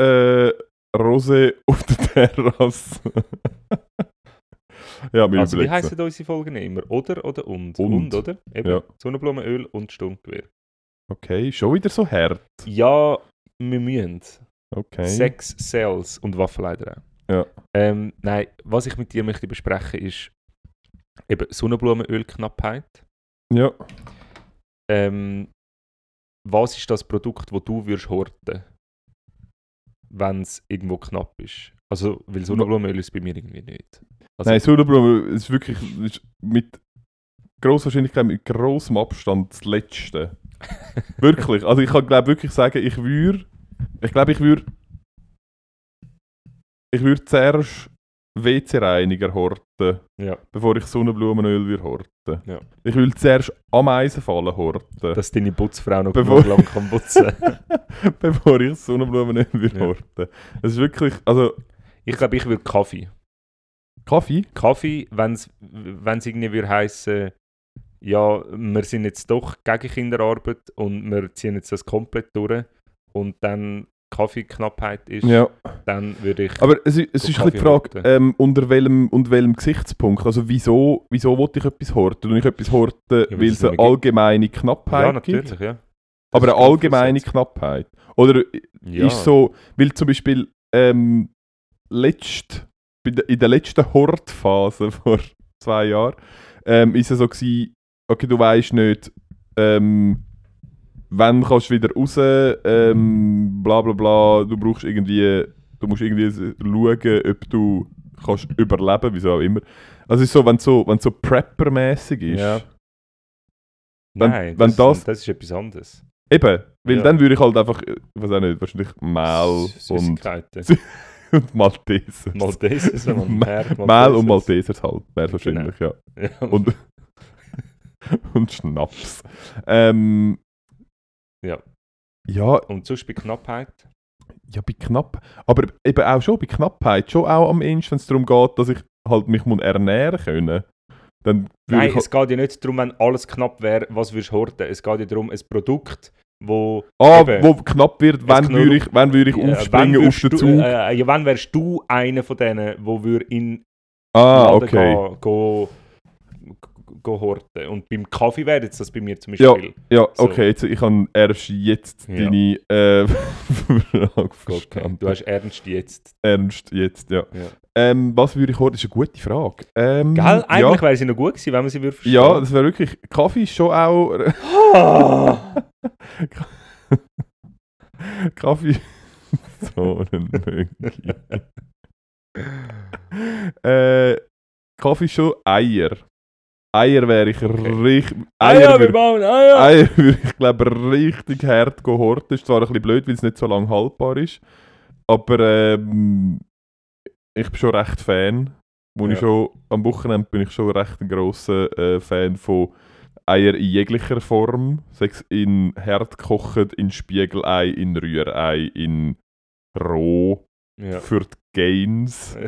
äh, Rose auf der Terrasse. ja, mir Also wie heissen unsere Folgen immer? Oder oder und? Und. oder? Eben. Ja. Sonnenblumenöl und Sturmgewehr. Okay, schon wieder so hart. Ja, wir müssen. Okay. Sex, Sales und Waffeleider auch. Ja. Ähm, nein, was ich mit dir möchte besprechen ist eben Sonnenblumenölknappheit. Ja. Ähm, was ist das Produkt, das du würdest horten, wenn es irgendwo knapp ist? Also, weil Sonnenblumenöl ist bei mir irgendwie nicht. Also, Nein, Sonnenblume ist wirklich ist mit grosser Wahrscheinlichkeit mit grossem Abstand das Letzte. wirklich. Also ich kann glaube wirklich sagen, ich würde, ich glaube ich würde, ich würde zuerst WC-Reiniger horten, ja, bevor ich Sonnenblumenöl würde horten. Ja. Ich will zuerst Ameisenfallen horten, dass deine Putzfrau noch Bevor- lang kann putzen bevor ich Sonnenblumenöl würde Ja. horten. Es ist wirklich, also Ich glaube, ich würde Kaffee. Kaffee? Kaffee, wenn es irgendwie würde heissen, ja, wir sind jetzt doch gegen Kinderarbeit und wir ziehen jetzt das komplett durch und dann Kaffeeknappheit ist, Ja. dann würde ich... Aber es, ist- es ist ein bisschen die Frage, ähm, unter, welchem, unter welchem Gesichtspunkt. Also wieso, wieso wollte ich etwas horten? Und ich etwas horten, weil weil es eine gibt. allgemeine Knappheit ja, gibt? natürlich, ja. Aber Das eine ist allgemeine. Knappheit. Oder Ja. ist so, weil zum Beispiel ähm, letzt, bei der, in der letzten Hortphase vor zwei Jahren ähm, ist es so gewesen, okay, du weißt nicht, ähm, wann kannst du wieder raus, ähm, bla bla bla, du brauchst irgendwie, du musst irgendwie schauen, ob du kannst überleben, wieso auch immer. Also ist so, wenn es so, wenn es so Prepper-mäßig ist. Ja. Wenn- Nein, wenn das, das- das ist etwas anderes. Eben, weil Ja. dann würde ich halt einfach, ich weiß auch nicht, wahrscheinlich Mehl und. und Maltesers. Maltesers, wenn man Ma- merkt, Mehl und Maltesers. Halt, wäre wahrscheinlich, ja. Ja. Und, und Schnaps. Ähm, Ja. ja, Und sonst bei Knappheit? ja, bei knapp. Aber eben auch schon bei Knappheit, schon auch am Ende, wenn es darum geht, dass ich halt mich muss ernähren können. Dann Nein, ich es geht ja nicht darum, wenn alles knapp wäre, was würdest du horten. Es geht ja darum, ein Produkt, wo... Ah, eben, wo knapp wird, genug- würde ich, wann würde ich äh, aufspringen wann auf den du, Zug? Äh, ja, wann wärst du einer von denen, wo wir in ah, Laden okay. go, go, go horten. Und beim Kaffee wäre jetzt das bei mir zum Ja. Beispiel. Ja, So. okay, jetzt, ich habe erst jetzt Ja. deine äh, Frage Okay. verstanden. Du hast ernst jetzt. Ernst jetzt, ja. Ja. Ähm, was würde ich horten? Das ist eine gute Frage. Ähm, Gell? Eigentlich ja, wäre sie noch gut gewesen, wenn man sie würde verstehen. ja, das wäre wirklich... Kaffee ist schon auch... Ein Mönchi. äh, Kaffee schon Eier. Eier wäre ich richtig. Eier, Eier wir bauen Eier! Eier würde ich glaube richtig hart gehorten. Ist zwar ein bisschen blöd, weil es nicht so lange haltbar ist. Aber ähm, ich bin schon recht Fan. Wo ich Ja. schon, am Wochenende bin ich schon recht ein grosser äh, Fan von Eier in jeglicher Form. Sei es in hart gekocht, in Spiegelei, in Rührei, in roh, Ja, für die Gains.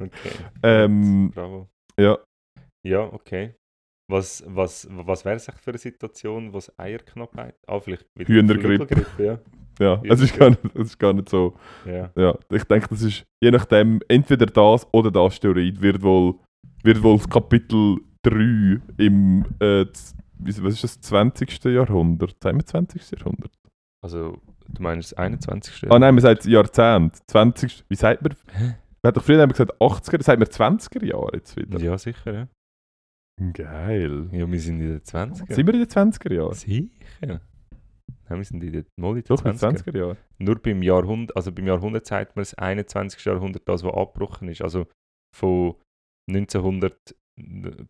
Äh, okay. ähm, Bravo. ja, Ja, okay. Was, was, was wäre es für eine Situation, wo es Eierknappheit? Ah, vielleicht wieder Hühnergrippe. Ja. ja. Es ist, gar nicht, es ist gar nicht so. ja. Ja, ich denke, das ist je nachdem, entweder das oder das Asteroid wird wohl, wird wohl das Kapitel 3 im, äh, was ist das, 20. Jahrhundert? Sagen wir 20. Jahrhundert? Also, du meinst das 21. Ah nein, man sagt Jahrzehnt. 20. Wie sagt man? Hä? Man hat doch früher immer gesagt 80er, das sagt man 20er Jahre jetzt wieder. Ja, sicher, ja. Geil. Ja, wir sind in den 20er. Sind wir in den 20er Jahren? Sicher. Nein, wir sind in den, mal in den Doch, in 20er. den 20er Jahren. Nur beim Jahrhundert, also beim Jahrhundert sagt man das 21. Jahrhundert, das, was abgebrochen ist. Also von 1900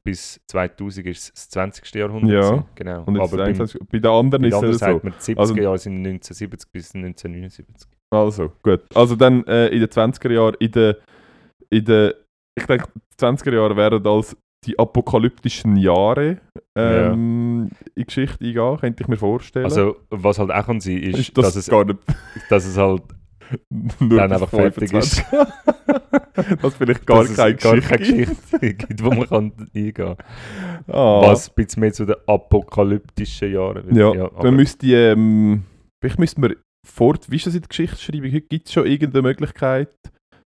bis 2000 ist das 20. Jahrhundert. Ja. Genau. Und Aber beim, 21, bei den anderen bei ist es so. sagt man, die 70er Also- Jahre sind 1970 bis 1979. Also, gut. Also dann äh, in den 20er Jahren, in den, in den, ich denke, die 20er Jahre wären als die apokalyptischen Jahre ähm, in die Geschichte eingehen, könnte ich mir vorstellen. Also, was halt auch kann sein, ist, ist das dass, es, dass es halt dann einfach fertig 25. dass vielleicht gar dass keine gar Geschichte, keine. Geschichte gibt, wo man kann eingehen kann. Ah. Was ein bisschen mehr zu den apokalyptischen Jahren wird. Ja, aber- dann müsste ich, ähm, vielleicht müsste man fort, wie ist das in der Geschichtsschreibung? Heute gibt es schon irgendeine Möglichkeit,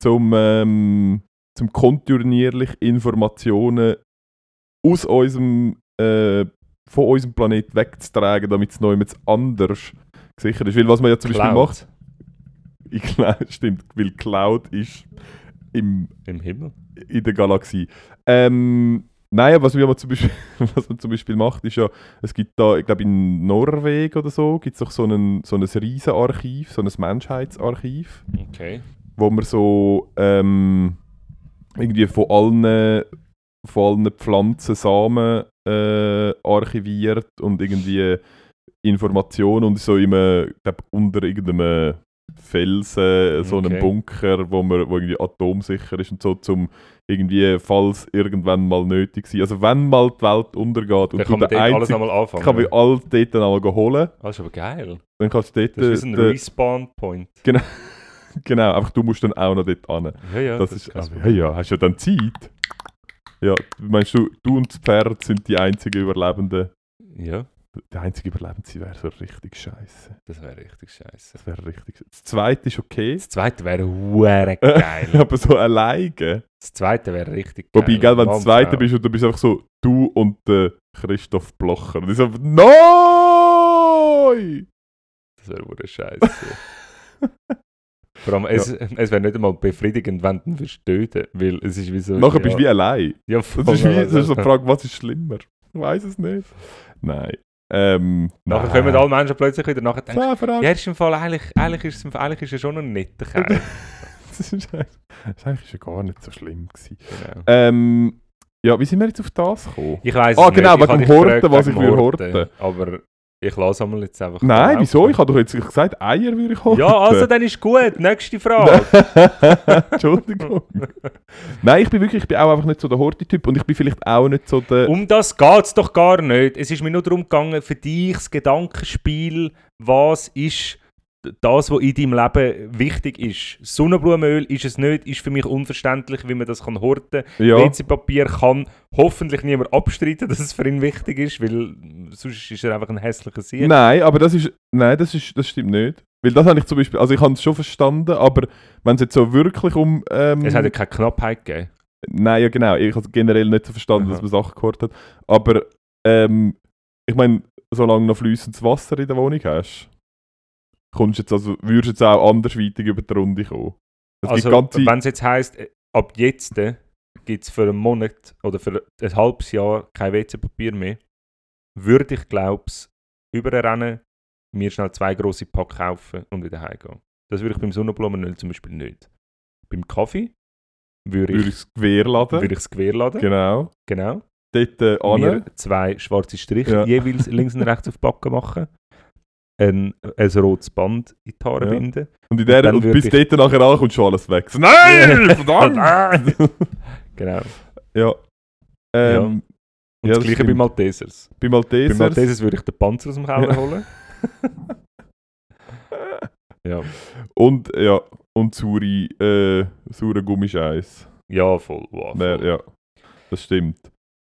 zum, ähm, zum kontinuierlich Informationen aus unserem, äh, von unserem Planet wegzutragen, damit es noch jemand anders gesichert ist. Weil was man ja zum Beispiel Cloud macht, ich glaube, stimmt, weil Cloud ist im Im Himmel. in der Galaxie. Ähm, nein, was man, zum Beispiel, was man zum Beispiel macht, ist ja, es gibt da, ich glaube in Norwegen oder so, gibt es doch so, einen, so ein Riesenarchiv, so ein Menschheitsarchiv, Okay. wo man so ähm, irgendwie von allen, von allen Pflanzen Samen äh, archiviert und irgendwie Informationen und so immer, ich glaube, unter irgendeinem Felsen, so einem Okay. Bunker, wo, man, wo irgendwie atomsicher ist und so, zum irgendwie, falls irgendwann mal nötig sein. Also wenn mal die Welt untergeht und Dann kann man der dort alles nochmal anfangen. kann man all dort dann einmal holen, Ah, Das ist aber geil. dann kannst du dort, Das ist wie so ein äh, Respawn-Point. genau, einfach du musst dann auch noch dort hin. Ja, ja. das, ist, kein also, ja, hast ja dann Zeit. Ja, meinst du, du und das Pferd sind die einzigen Überlebenden? Ja, Der einzige Überlebende wäre so richtig scheiße. das wäre richtig scheiße. Das wäre richtig. Das zweite ist okay. Das zweite wäre hure geil. Aber so alleine. Das zweite wäre richtig geil. Wobei, gell, wenn du Mann, Zweite bist und du bist einfach so du und der Christoph Blocher. Und ich so, NOI! Das wäre hure scheiße. Vor allem, es, es wäre nicht einmal befriedigend, wenn du ihn würdest töten weil es ist wie so... Nachher ja, bist du wie allein. Ja, Das ist, wie, das ist so die Frage, was ist schlimmer? Ich weiß es nicht. Nein. Ähm, Nachher kommen alle Menschen plötzlich wieder nachher denken, Fragen. ja, ist im Fall eigentlich, eigentlich, ist, es- eigentlich ist er schon ein netter Kerl. Das ist, das ist eigentlich schon gar nicht so schlimm gewesen. genau. Ähm, ja, wie sind wir jetzt auf das gekommen? Ich weiss Ah, genau, wegen dem Horten, was ich will horten. Aber ich lasse einmal jetzt einfach Nein, wieso? Ich habe doch jetzt gesagt, Eier würde ich horten. Ja, also dann ist gut. Nächste Frage. Entschuldigung. Nein, ich bin wirklich, ich bin auch einfach nicht so der Horti-Typ und ich bin vielleicht auch nicht so der... Um das geht es doch gar nicht. Es ist mir nur darum gegangen, für dich das Gedankenspiel, was ist das, was in deinem Leben wichtig ist. Sonnenblumenöl ist es nicht, ist für mich unverständlich, wie man das kann horten kann. ja, WC-Papier kann hoffentlich niemand abstreiten, dass es für ihn wichtig ist, weil sonst ist er einfach ein hässlicher Sieg. nein, aber das ist, nein, das ist, das stimmt nicht. Weil das habe ich zum Beispiel, also ich habe es schon verstanden, aber wenn es jetzt so wirklich um... Ähm, Es hat ja keine Knappheit gegeben. Nein, ja genau. Ich habe generell nicht so verstanden, Aha. dass man Sachen gehört hat. Aber ähm, ich meine, solange noch fließendes Wasser in der Wohnung hast, kommst jetzt also, würdest jetzt auch andersweitig über die Runde kommen. Es Also, wenn es jetzt heisst, ab jetzt gibt es für einen Monat oder für ein halbes Jahr kein WC-Papier mehr, würde ich, glaube ich, überrennen, mir schnell zwei grosse Pack kaufen und wieder heimgehen. Das würde ich beim Sonnenblumenöl zum Beispiel nicht. Beim Kaffee würde ich ich, das Gewehr laden. würde ich das Gewehr laden. Genau. Genau. Dort äh, an. Mir zwei schwarze Striche Ja. jeweils links und rechts auf die Backen machen. Ein, ein rotes Band in die Haare Ja. binden. Und, in der, und würde bis dort nachher an kommt schon alles weg. Nein! Verdammt! Genau. ja. Ähm, Und Ja, das das gleiche bei. Maltesers. Bei Bei Maltesers. Maltesers würde ich den Panzer aus dem Keller Ja. holen. ja. Und, ja, und saure, äh, saure Gummischeiß. ja, voll. Wow, voll. Ja, das stimmt.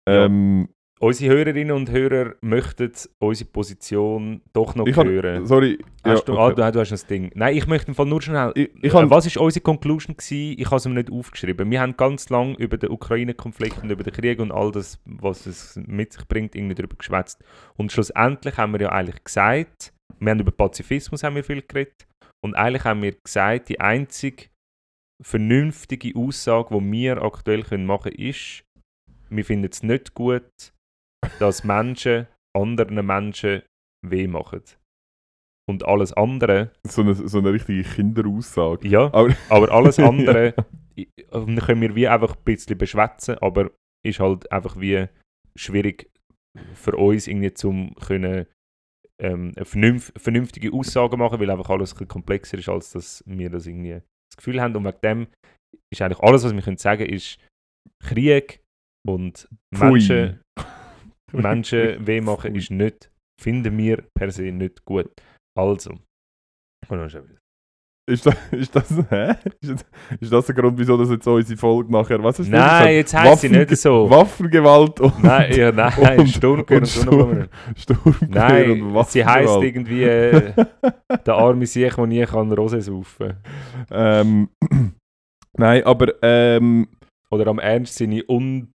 Ja. Ähm, Unsere Hörerinnen und Hörer möchten unsere Position doch noch ich hören. sorry. Ja, Hast du, okay. ah, du, du hast ein Ding. Nein, ich möchte im Fall nur schnell. Ich- ich äh, was war unsere Conclusion? Gewesen? Ich habe es mir nicht aufgeschrieben. Wir haben ganz lange über den Ukraine-Konflikt und über den Krieg und all das, was es mit sich bringt, irgendwie darüber geschwätzt. Und schlussendlich haben wir ja eigentlich gesagt, wir haben über Pazifismus haben wir viel geredet. Und eigentlich haben wir gesagt, die einzige vernünftige Aussage, die wir aktuell machen können, ist, wir finden es nicht gut, dass Menschen anderen Menschen weh machen. Und alles andere, so, eine, so eine richtige Kinderaussage. ja, Aber, aber alles andere i- ähm, können wir wie einfach ein bisschen beschwätzen, aber ist halt einfach wie schwierig für uns irgendwie zum können ähm, vernünftige Aussagen machen, weil einfach alles ein bisschen komplexer ist, als dass wir das irgendwie das Gefühl haben. Und wegen dem ist eigentlich alles, was wir können sagen, ist Krieg und Pfui. Menschen, Menschen weh machen ist nicht, finden wir per se nicht gut. Also, ist, das, ist, das, hä? Ist, das, ist das der Grund, wieso das jetzt unsere Folge nachher... Was du Nein, jetzt heisst sie nicht so. Waffengewalt und... Nein, ja, nein, und- Sturmgewehr und und Sturmgewehr. Nein, und sie heisst Waffengewalt. irgendwie äh, der arme Sieg, der nie kann Rose saufen Ähm, nein, aber... Ähm, Oder am Ernst seine unwürdige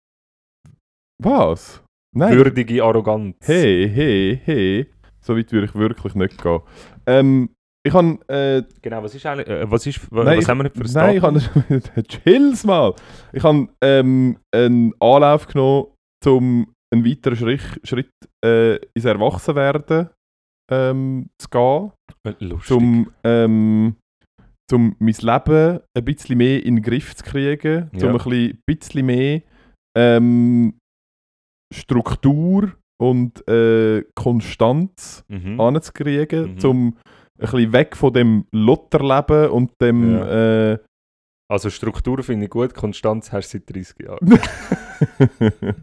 was? Nein. Arroganz. Hey, hey, hey. So weit würde ich wirklich nicht gehen. Ähm, ich habe... Äh, Genau, was ist eigentlich, äh, was ist, wa- Nein, was ich- haben wir nicht für ein Nein, ich Datum? habe. Chills mal! Ich habe ähm, einen Anlauf genommen, um einen weiteren Schritt, Schritt äh, ins Erwachsenwerden ähm, zu gehen. Äh, Lustig. Um, ähm, um mein Leben ein bisschen mehr in den Griff zu kriegen. Ja. Um ein bisschen, bisschen mehr ähm, Struktur und äh, Konstanz mhm. anzukriegen. Mhm. Um ein bisschen weg von dem Lotterleben und dem. Äh, Also Struktur finde ich gut, Konstanz hast du seit 30 Jahren.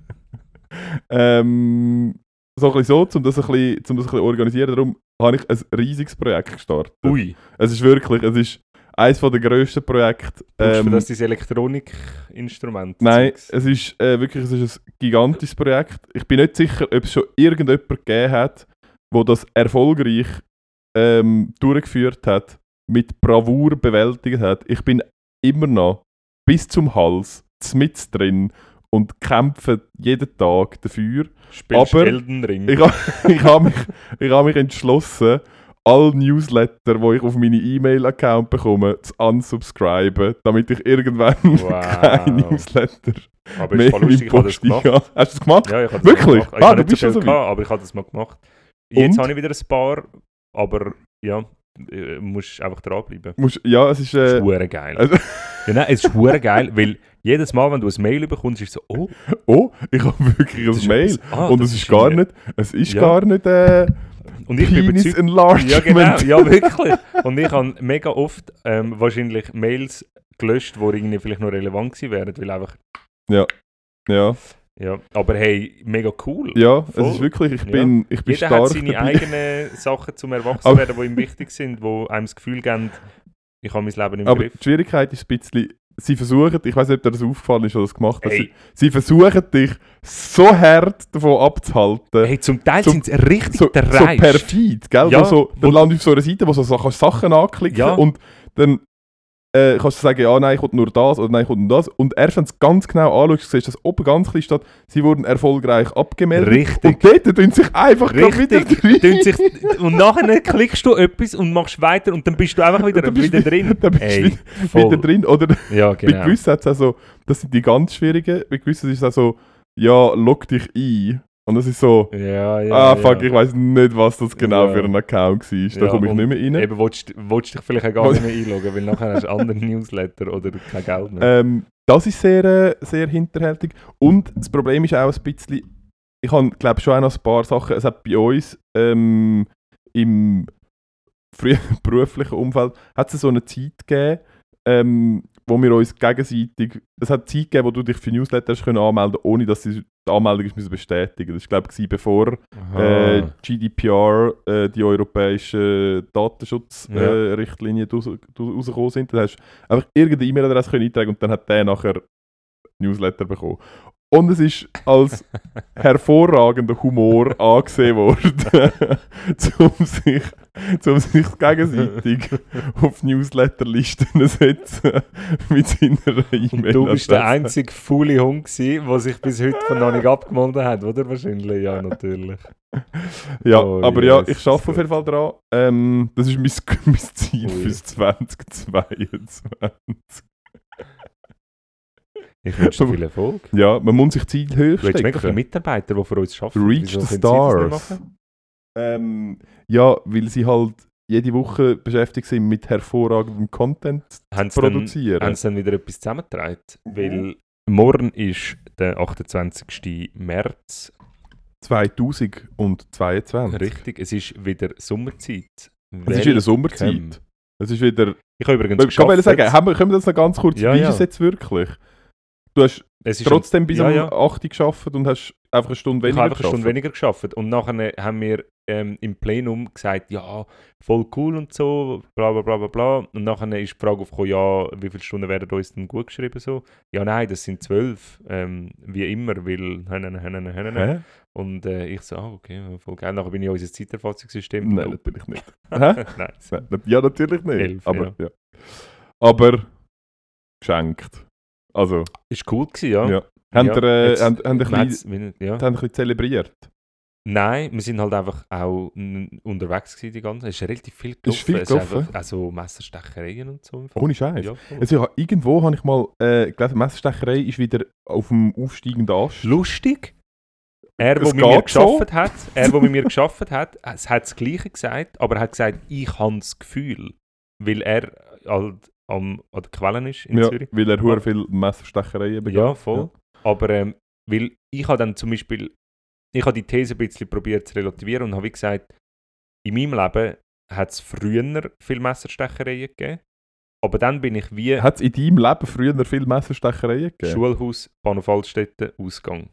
ähm, so ein bisschen so, um das ein bisschen, um das ein bisschen organisieren. Darum habe ich ein riesiges Projekt gestartet. Ui, Es ist wirklich, es ist eines der grössten Projekte. du Ähm, für das dein Elektronikinstrument? nein, es ist äh, wirklich es ist ein gigantisches Projekt. Ich bin nicht sicher, ob es schon irgendjemand gegeben hat, wo das erfolgreich ähm, durchgeführt hat, mit Bravour bewältigt hat. Ich bin immer noch bis zum Hals, mit drin und kämpfe jeden Tag dafür. Spielst aber Elden Ring. Ich, ich habe mich, ich hab mich entschlossen, alle Newsletter, die ich auf meine E-Mail-Account bekomme, zu unsubscriben, damit ich irgendwann Wow. kein Newsletter aber mehr ist voll lustig, ich habe das gemacht. Hast du das gemacht? Ja, ich habe das Wirklich? gemacht. Ich Ah, habe du bist so gehabt, aber ich habe das mal gemacht. Jetzt habe ich wieder ein paar, aber ja, äh, musst einfach dranbleiben. Musst, ja, es ist... Äh, ist hure geil. also- ja, nein, es ist geil, weil jedes Mal, wenn du ein Mail bekommst, ist es so, oh, oh, ich habe wirklich das ein ist Mail. ah, und es ist gar irgendwie- nicht... Es ist Ja. gar nicht... Äh, Und ich bin Penis überzeugt, Enlargement. Ja, genau, ja, wirklich. Und ich habe mega oft ähm, wahrscheinlich Mails gelöscht, die irgendwie vielleicht noch relevant gewesen wären, weil einfach, Ja. ja, aber hey, mega cool. Ja, Voll. es ist wirklich... Ich Ja. bin, ich bin Jeder stark hat seine dabei. eigenen Sachen zum Erwachsenwerden, die ihm wichtig sind, die einem das Gefühl geben, ich habe mein Leben im Aber Griff. die Schwierigkeit ist ein bisschen, sie versuchen, ich weiß nicht, ob dir das aufgefallen ist oder das gemacht Hey. sie, sie versuchen dich so hart davon abzuhalten, Hey, zum Teil sind sie richtig so, so dreist. perfid, gell? Ja, so, dann landest du auf so einer Seite, wo du so Sachen anklicken Ja. und dann äh, kannst du sagen, ja, nein, kommt nur das oder nein, kommt nur das. Und erst wenn du es ganz genau anschaust, siehst du, dass oben ganz klein steht, sie wurden erfolgreich abgemeldet. Richtig. Und dort tun sich einfach wieder Richtig. drin. Tun sich, und nachher klickst du etwas und machst weiter und dann bist du einfach wieder, wieder du- drin. dann bist du Ey, wieder- voll. wieder drin. Oder Ja, Bei genau. gewissen hat es auch so, das sind die ganz schwierigen, bei gewissen ist es auch so, ja, log dich ein Und das ist so, Ja, ja. ah fuck, ja. ich weiß nicht, was das genau für ein Account war. Da komme ich nicht mehr rein. Eben, willst, willst dich vielleicht auch gar nicht mehr einloggen, weil nachher hast du andere Newsletter oder kein Geld mehr. Ähm, das ist sehr, äh, sehr hinterhältig. Und das Problem ist auch ein bisschen, ich habe, glaube schon auch noch ein paar Sachen, es hat bei uns ähm, im frühen beruflichen Umfeld hat es so eine Zeit gegeben, ähm, wo wir uns gegenseitig, es hat Zeit gegeben, wo du dich für Newsletter hast können anmelden ohne dass sie die Anmeldung ist müssen bestätigen. Das war, glaube ich, bevor äh. GDPR, äh, die europäischen Datenschutzrichtlinien Ja. äh, Richtlinien raus- rausgekommen sind. Dann hast du einfach irgendeine E-Mail-Adresse eintragen und dann hat der nachher Newsletter bekommen. Und es ist als hervorragender Humor angesehen worden, um sich, um sich gegenseitig auf Newsletterlisten zu setzen mit seiner. Und du bist der einzige faule Hund gewesen, der sich bis heute von noch nicht abgemeldet hat, oder? Wahrscheinlich, ja, natürlich. Ja, Oh, aber ja, Jesus ich arbeite auf jeden Fall dran. Ähm, das ist mein, mein Ziel Ui. fürs 2022. Ich wünsche dir viel Erfolg. Ja, man muss sich Ziel höher Du hast mega viele stecken. Mitarbeiter, die für uns arbeiten. Reach Wieso the stars. Ähm, ja, weil sie halt jede Woche beschäftigt sind mit hervorragendem Content zu produzieren. haben sie dann wieder etwas zusammengetragen? Mhm. Weil morgen ist der 28. März. 2022. Richtig, es ist wieder Sommerzeit. Es ist wieder Sommerzeit. Es ist wieder... Ich habe übrigens sagen, geschafft. haben wir, können wir das noch ganz kurz... Ja, wie ja. ist es jetzt wirklich? Du hast trotzdem bis ja, um ja. 8 Uhr gearbeitet und hast einfach eine Stunde ich weniger einfach eine Stunde weniger geschafft. Und nachher haben wir ähm, im Plenum gesagt, ja, voll cool und so, bla bla bla bla bla. Und nachher ist die Frage aufgekommen, ja, wie viele Stunden werden uns denn gut geschrieben? So? Ja, nein, das sind zwölf, ähm, wie immer, weil... Hä? Und äh, ich so, ah, okay, voll geil. Nachher bin ich unser Zeiterfassungssystem. Nein, natürlich nicht. Hä? nein. Ja, natürlich nicht. Elf, aber, ja. aber geschenkt. Also, Ist cool gewesen, ja. ja. Habt Ja, ihr, äh, jetzt- ihr ein bisschen, ja. ein bisschen zelebriert? Nein, wir sind halt einfach auch unterwegs gewesen die ganze Es ist relativ viel Es ist viel gelaufen. Es gelaufen. einfach- Also Messerstechereien und so. Ohne Scheiß. Ja, voll. Also, hab- irgendwo habe ich mal äh, gelesen, Messerstecherei ist wieder auf dem aufsteigenden Ast. Lustig. Er, der mit mir geschafft hat, er, der mit mir geschafft hat, es hat das Gleiche gesagt, aber er hat gesagt, ich habe das Gefühl, weil er halt am, an der Quelle ist in Ja, Zürich. weil er Ja. hure viel Messerstechereien begeht. Ja, voll. Aber ähm, weil ich habe dann zum Beispiel, ich habe die These ein bisschen probiert zu relativieren und habe gesagt, in meinem Leben hat es früher viel Messerstechereien gegeben, aber dann bin ich wie Hat es in deinem Leben früher viel Messerstechereien gegeben? Schulhaus, Bahnhof Altstetten, Ausgang.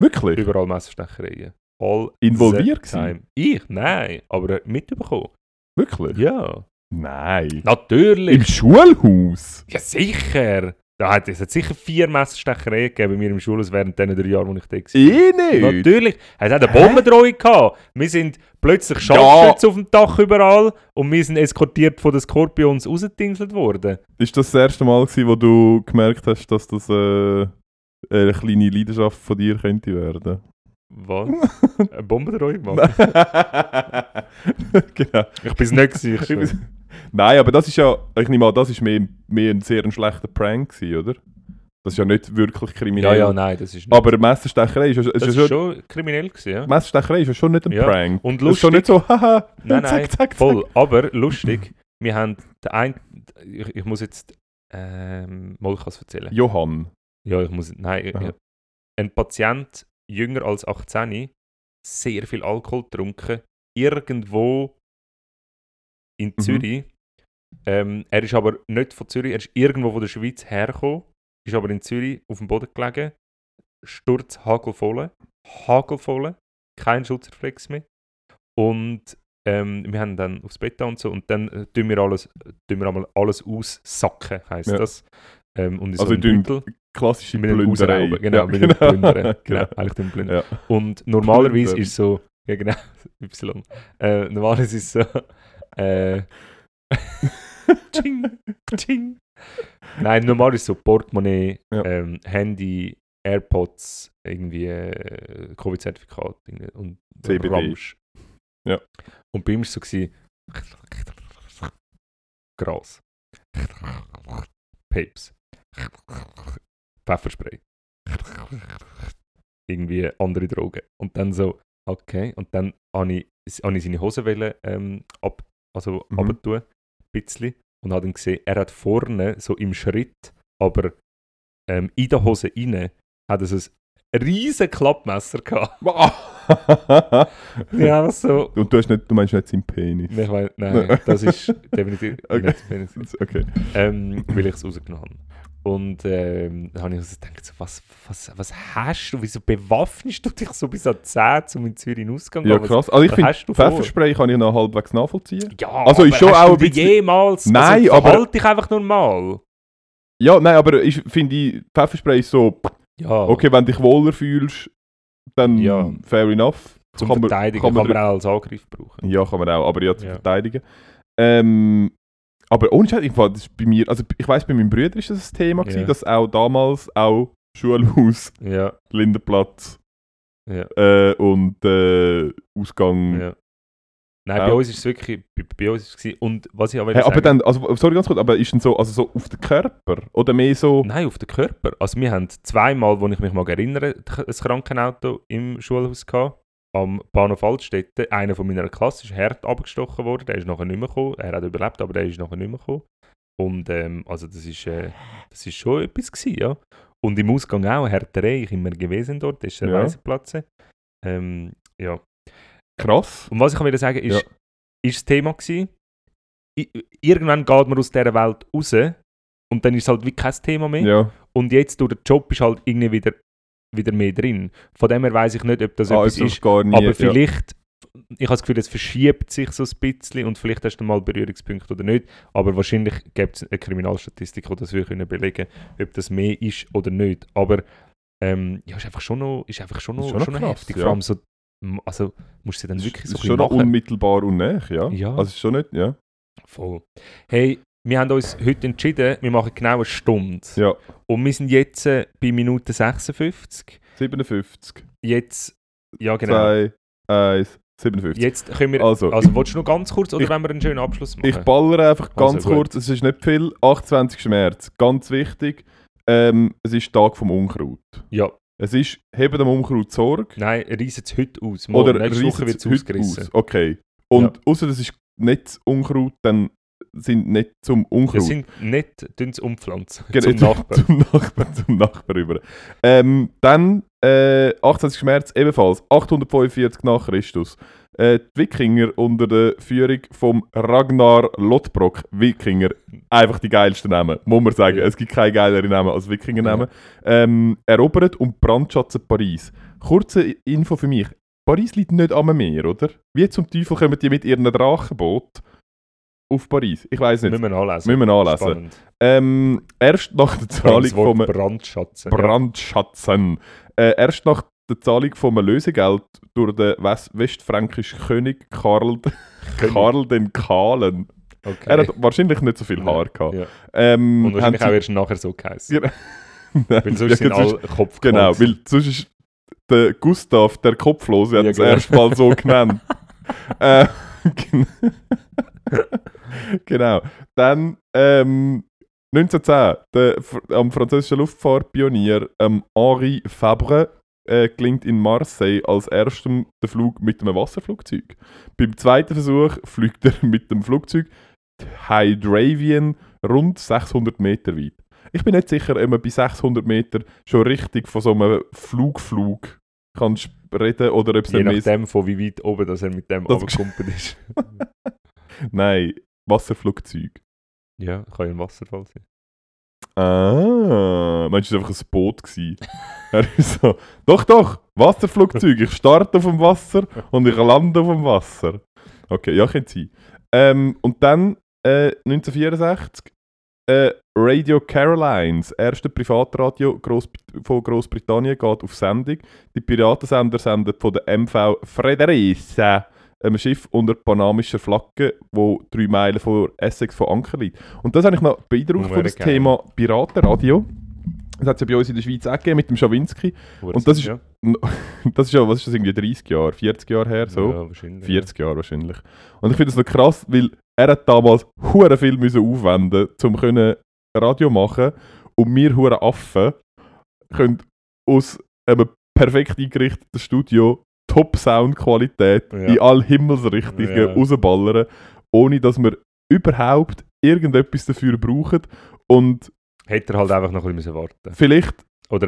Wirklich? Überall Messerstechereien. All Involviert time. Ich? Nein, aber mitbekommen. Wirklich? Ja. Nein. Natürlich. Im Schulhaus? Ja, sicher. Da hat, es hat sicher vier Messerstechereien gegeben bei mir im Schulhaus während den drei Jahren, wo ich da war. Eh nicht. Natürlich. Es hat eine? Bombendrohung gehabt. Wir sind plötzlich Ja. Scharfschützen auf dem Dach überall und wir sind eskortiert von den Skorpions rausgetingselt worden. Ist das das erste Mal, gewesen, wo du gemerkt hast, dass das äh, eine kleine Leidenschaft von dir könnte werden? Was? eine Bombendrohung machen? genau. Ich bin es nicht gewesen, bin- Nein, aber das ist ja, ich nehme an, das ist mehr, mehr ein sehr ein schlechter Prank gewesen, oder? Das ist ja nicht wirklich Ja, kriminell. ja, nein, das ist nicht. Aber Messerstecherei ist, ja- ist, ja ist schon, kriminell gewesen, ja. Messerstecherei ist ja schon nicht ein Ja. Prank. Und Das ist schon lustig- nicht so, haha, Nein, nein, zack, zack, voll. zack. Aber lustig, wir haben den ein, ich, ich muss jetzt, ähm, mal ich erzählen. Johann. Ja, ich muss, nein, ich, ein Patient, jünger als 18, sehr viel Alkohol getrunken, irgendwo in Mhm. Zürich. Ähm, er ist aber nicht von Zürich, er ist irgendwo von der Schweiz hergekommen, ist aber in Zürich auf dem Boden gelegen, Sturz, hagelvoll, hagelvoll, kein Schutzreflex mehr. Und ähm, wir haben dann aufs Bett und so und dann äh, tun wir alles, tun wir einmal alles aussacken, heisst Ja. das. Ähm, und in Also so tun-. Klassische Mit Plünderei. Ausrauben, genau, mit dem genau. Plündern. Genau, eigentlich dem Plündern. Und normalerweise Plündern. ist so, ja genau, Y. Äh, normalerweise ist so, äh, tsching, tsching. Nein, normal ist so Portemonnaie, Ja. ähm, Handy, AirPods, irgendwie äh, Covid-Zertifikat und CBD. Ramsch. Ja. Und bei ihm war es so, gewesen, Gras, Papes, Pfefferspray. irgendwie andere Drogen. Und dann so, okay. Und dann habe ich, habe ich seine Hosen ähm, ab, also Mhm. runtertun, ein bisschen. Und habe dann gesehen, er hat vorne, so im Schritt, aber ähm, in der Hose rein, hat er so ein riesen Klappmesser gehabt. ja, so. Und du, hast nicht, du meinst nicht seinen Penis. Ich mein, nein, das ist definitiv Okay. nicht Penis. Okay. ähm, weil ich es rausgenommen habe. Und ähm, dann habe ich also gedacht, so, was, was, was hast du? Wieso bewaffnest du dich so bis an 10, um in Zürich Ausgang zu Ja, krass. Also ich finde, vor? Pfefferspray kann ich noch halbwegs nachvollziehen. Ja, Also ist aber schon hast auch ein bisschen- jemals... Nein, also, aber- Halt dich einfach normal. Ja, nein, aber ich finde, Pfefferspray ist so, Ja, okay, wenn du dich wohler fühlst, dann Ja. fair enough. zum kann man- Verteidigen kann kann man man, auch als Angriff brauchen. Ja, kann man auch, aber ja, zu Ja. verteidigen. Ähm, aber ohne Scheiß, ich fand, das bei mir, also ich weiß, bei meinem Bruder ist das ein Thema gewesen, Ja. dass auch damals auch Schulhaus, Ja, Lindenplatz ja, äh, und äh, Ausgang. ja. Nein, Ja. bei uns ist es wirklich... Bei, bei uns ist es. Und was ich aber Hey, aber dann, also sorry ganz kurz, aber ist denn so, also so auf den Körper oder mehr so? Nein, auf den Körper. Also wir haben zweimal, wo ich mich mag erinnere, ein Krankenauto im Schulhaus gehabt. Am Bahnhof Altstädte. Einer von meiner Klasse ist hart abgestochen worden. Der ist nachher nicht mehr gekommen. Er hat überlebt, aber der ist nachher nicht mehr gekommen. Und ähm, also das ist, äh, das ist schon etwas gewesen, ja. Und im Ausgang auch, Härterei, ich immer gewesen dort, das ist der Ja. Weissenplatz. Ähm, ja. Krass. Und was ich wieder sagen ist, Ja. ist das Thema gewesen. I- Irgendwann geht man aus dieser Welt raus und dann ist es halt wie kein Thema mehr. Ja. Und jetzt durch den Job ist halt irgendwie wieder, wieder mehr drin. Von dem her weiß ich nicht, ob das Ah, etwas ist ist. gar nie. aber ja. vielleicht, ich habe das Gefühl, es verschiebt sich so ein bisschen und vielleicht hast du mal Berührungspunkte oder nicht. Aber wahrscheinlich gibt es eine Kriminalstatistik, die das wir können belegen ob das mehr ist oder nicht. Aber ähm, ja, ist einfach schon noch, ist einfach schon noch, Ist schon schon noch krass, heftig. ja. Vor allem so, also musst du sie dann wirklich ist so ein schon nachher- unmittelbar und näher, ja. Ja. Also ist schon nicht, ja. Voll. Hey, wir haben uns heute entschieden, wir machen genau eine Stunde. Ja. Und wir sind jetzt äh, bei Minute 56. 57, Jetzt, ja genau. 2, 1, 57. Jetzt können wir, also, Also, willst du noch ganz kurz oder ich- wollen wir einen schönen Abschluss machen? Ich ballere einfach Also ganz gut. kurz, es ist nicht viel. 28. März, ganz wichtig. Ähm, es ist Tag vom Unkraut. ja, Es ist, hebt dem Unkraut Sorge. nein, reissen es heute aus. Morgen, Oder nächste Woche wird es ausgerissen. aus. Okay. Und außer das ist nicht Unkraut, dann sind nicht zum Unkraut. sind nicht dünnes umpflanzen. Genau, zum Nachbarn. Zum Nachbarn, zum Nachbarn rüber. Ähm, dann, äh, 28. März ebenfalls, 845 nach Christus. Äh, die Wikinger unter der Führung vom Ragnar Lodbrok. Wikinger, einfach die geilsten Namen, muss man sagen. Ja. Es gibt keine geileren Namen als Wikinger-Namen. Ähm, erobert und brandschatzen Paris. Kurze Info für mich. Paris liegt nicht am Meer, oder? Wie zum Teufel kommen die mit ihren Drachenboot auf Paris? Ich weiß nicht. Müssen wir nachlesen. Müssen wir nachlesen. Spannend. Ähm, erst nach der Zahlung vom Brandschatzen. ja. Brandschatzen. Äh, erst nach der Zahlung vom Lösegeld durch den West westfränkischen König Karl, König. Karl den Kahlen. Okay. Er hat wahrscheinlich nicht so viel Haar gehabt. ja. Ähm, Und wahrscheinlich auch erst nachher so geheißen. Ja. Weil sonst sind Ja, alle Kopf Genau, weil sonst ist der Gustav, der Kopflose, hat Ja, es genau. erst mal so genannt. äh, genau. Dann ähm, 1910, der, am französischen Luftfahrtpionier ähm, Henri Fabre äh, gelingt in Marseille als erstem der Flug mit einem Wasserflugzeug. Beim zweiten Versuch fliegt er mit dem Flugzeug Hydravian rund 600 Meter weit. Ich bin nicht sicher, ob man bei 600 Meter schon richtig von so einem Flugflug kann reden oder ob es Je nachdem, von wie weit oben dass er mit dem Das- ist. Nein, Wasserflugzeug. ja, kann ja ein Wasserfall sein. Ah, meinst du, es war einfach ein Boot? Gewesen? er ist so, doch, doch, Wasserflugzeug. Ich starte auf dem Wasser und ich lande auf dem Wasser. Okay, ja, könnte sein. Ähm, und dann äh, 1964 äh, Radio Carolines, erste Privatradio Groß von Großbritannien, geht auf Sendung. Die Piratensender senden von der MV Frederice, einem Schiff unter panamischer Flagge, wo drei Meilen vor Essex von Anker liegt. Und das habe ich noch beeindruckt von das geil. Thema Piratenradio. Das hat es ja bei uns in der Schweiz auch gegeben mit dem Schawinski. Und das ist- ja, Das ist ja, was ist das, irgendwie 30 Jahre, 40 Jahre her, so? ja, wahrscheinlich. 40 Jahre wahrscheinlich. Und ich finde das noch krass, weil er hat damals hure viel müssen aufwenden, um können Radio machen und wir hure Affen können aus einem perfekt eingerichtetes Studio, Top-Sound-Qualität, Ja. in all Himmelsrichtungen Ja. rausballern, ohne dass wir überhaupt irgendetwas dafür brauchen und Hätte er halt einfach noch ein bisschen warten vielleicht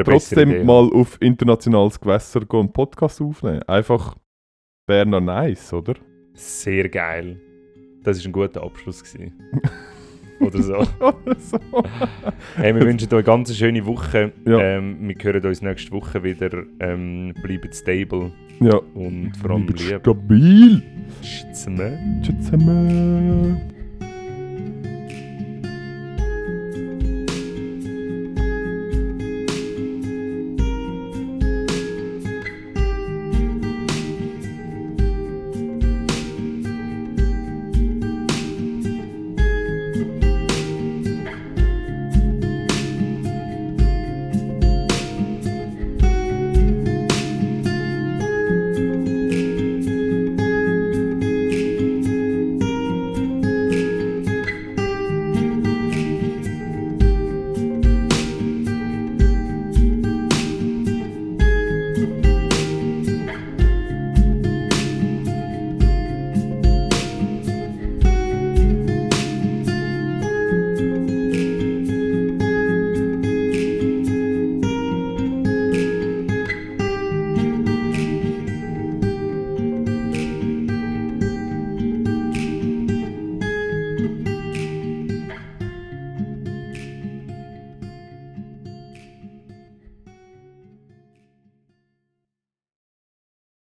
trotzdem Idee. mal auf internationales Gewässer gehen und Podcast aufnehmen. Einfach wäre noch nice, oder? Sehr geil. Das war ein guter Abschluss. Oder so. Oder so. Hey, wir wünschen euch eine ganz schöne Woche. Ja. Ähm, wir hören uns nächste Woche wieder. Ähm, bleibt stable ja. und vor allem Bleibt lieb. Stabil. Tschüss zusammen. Tschüss zusammen.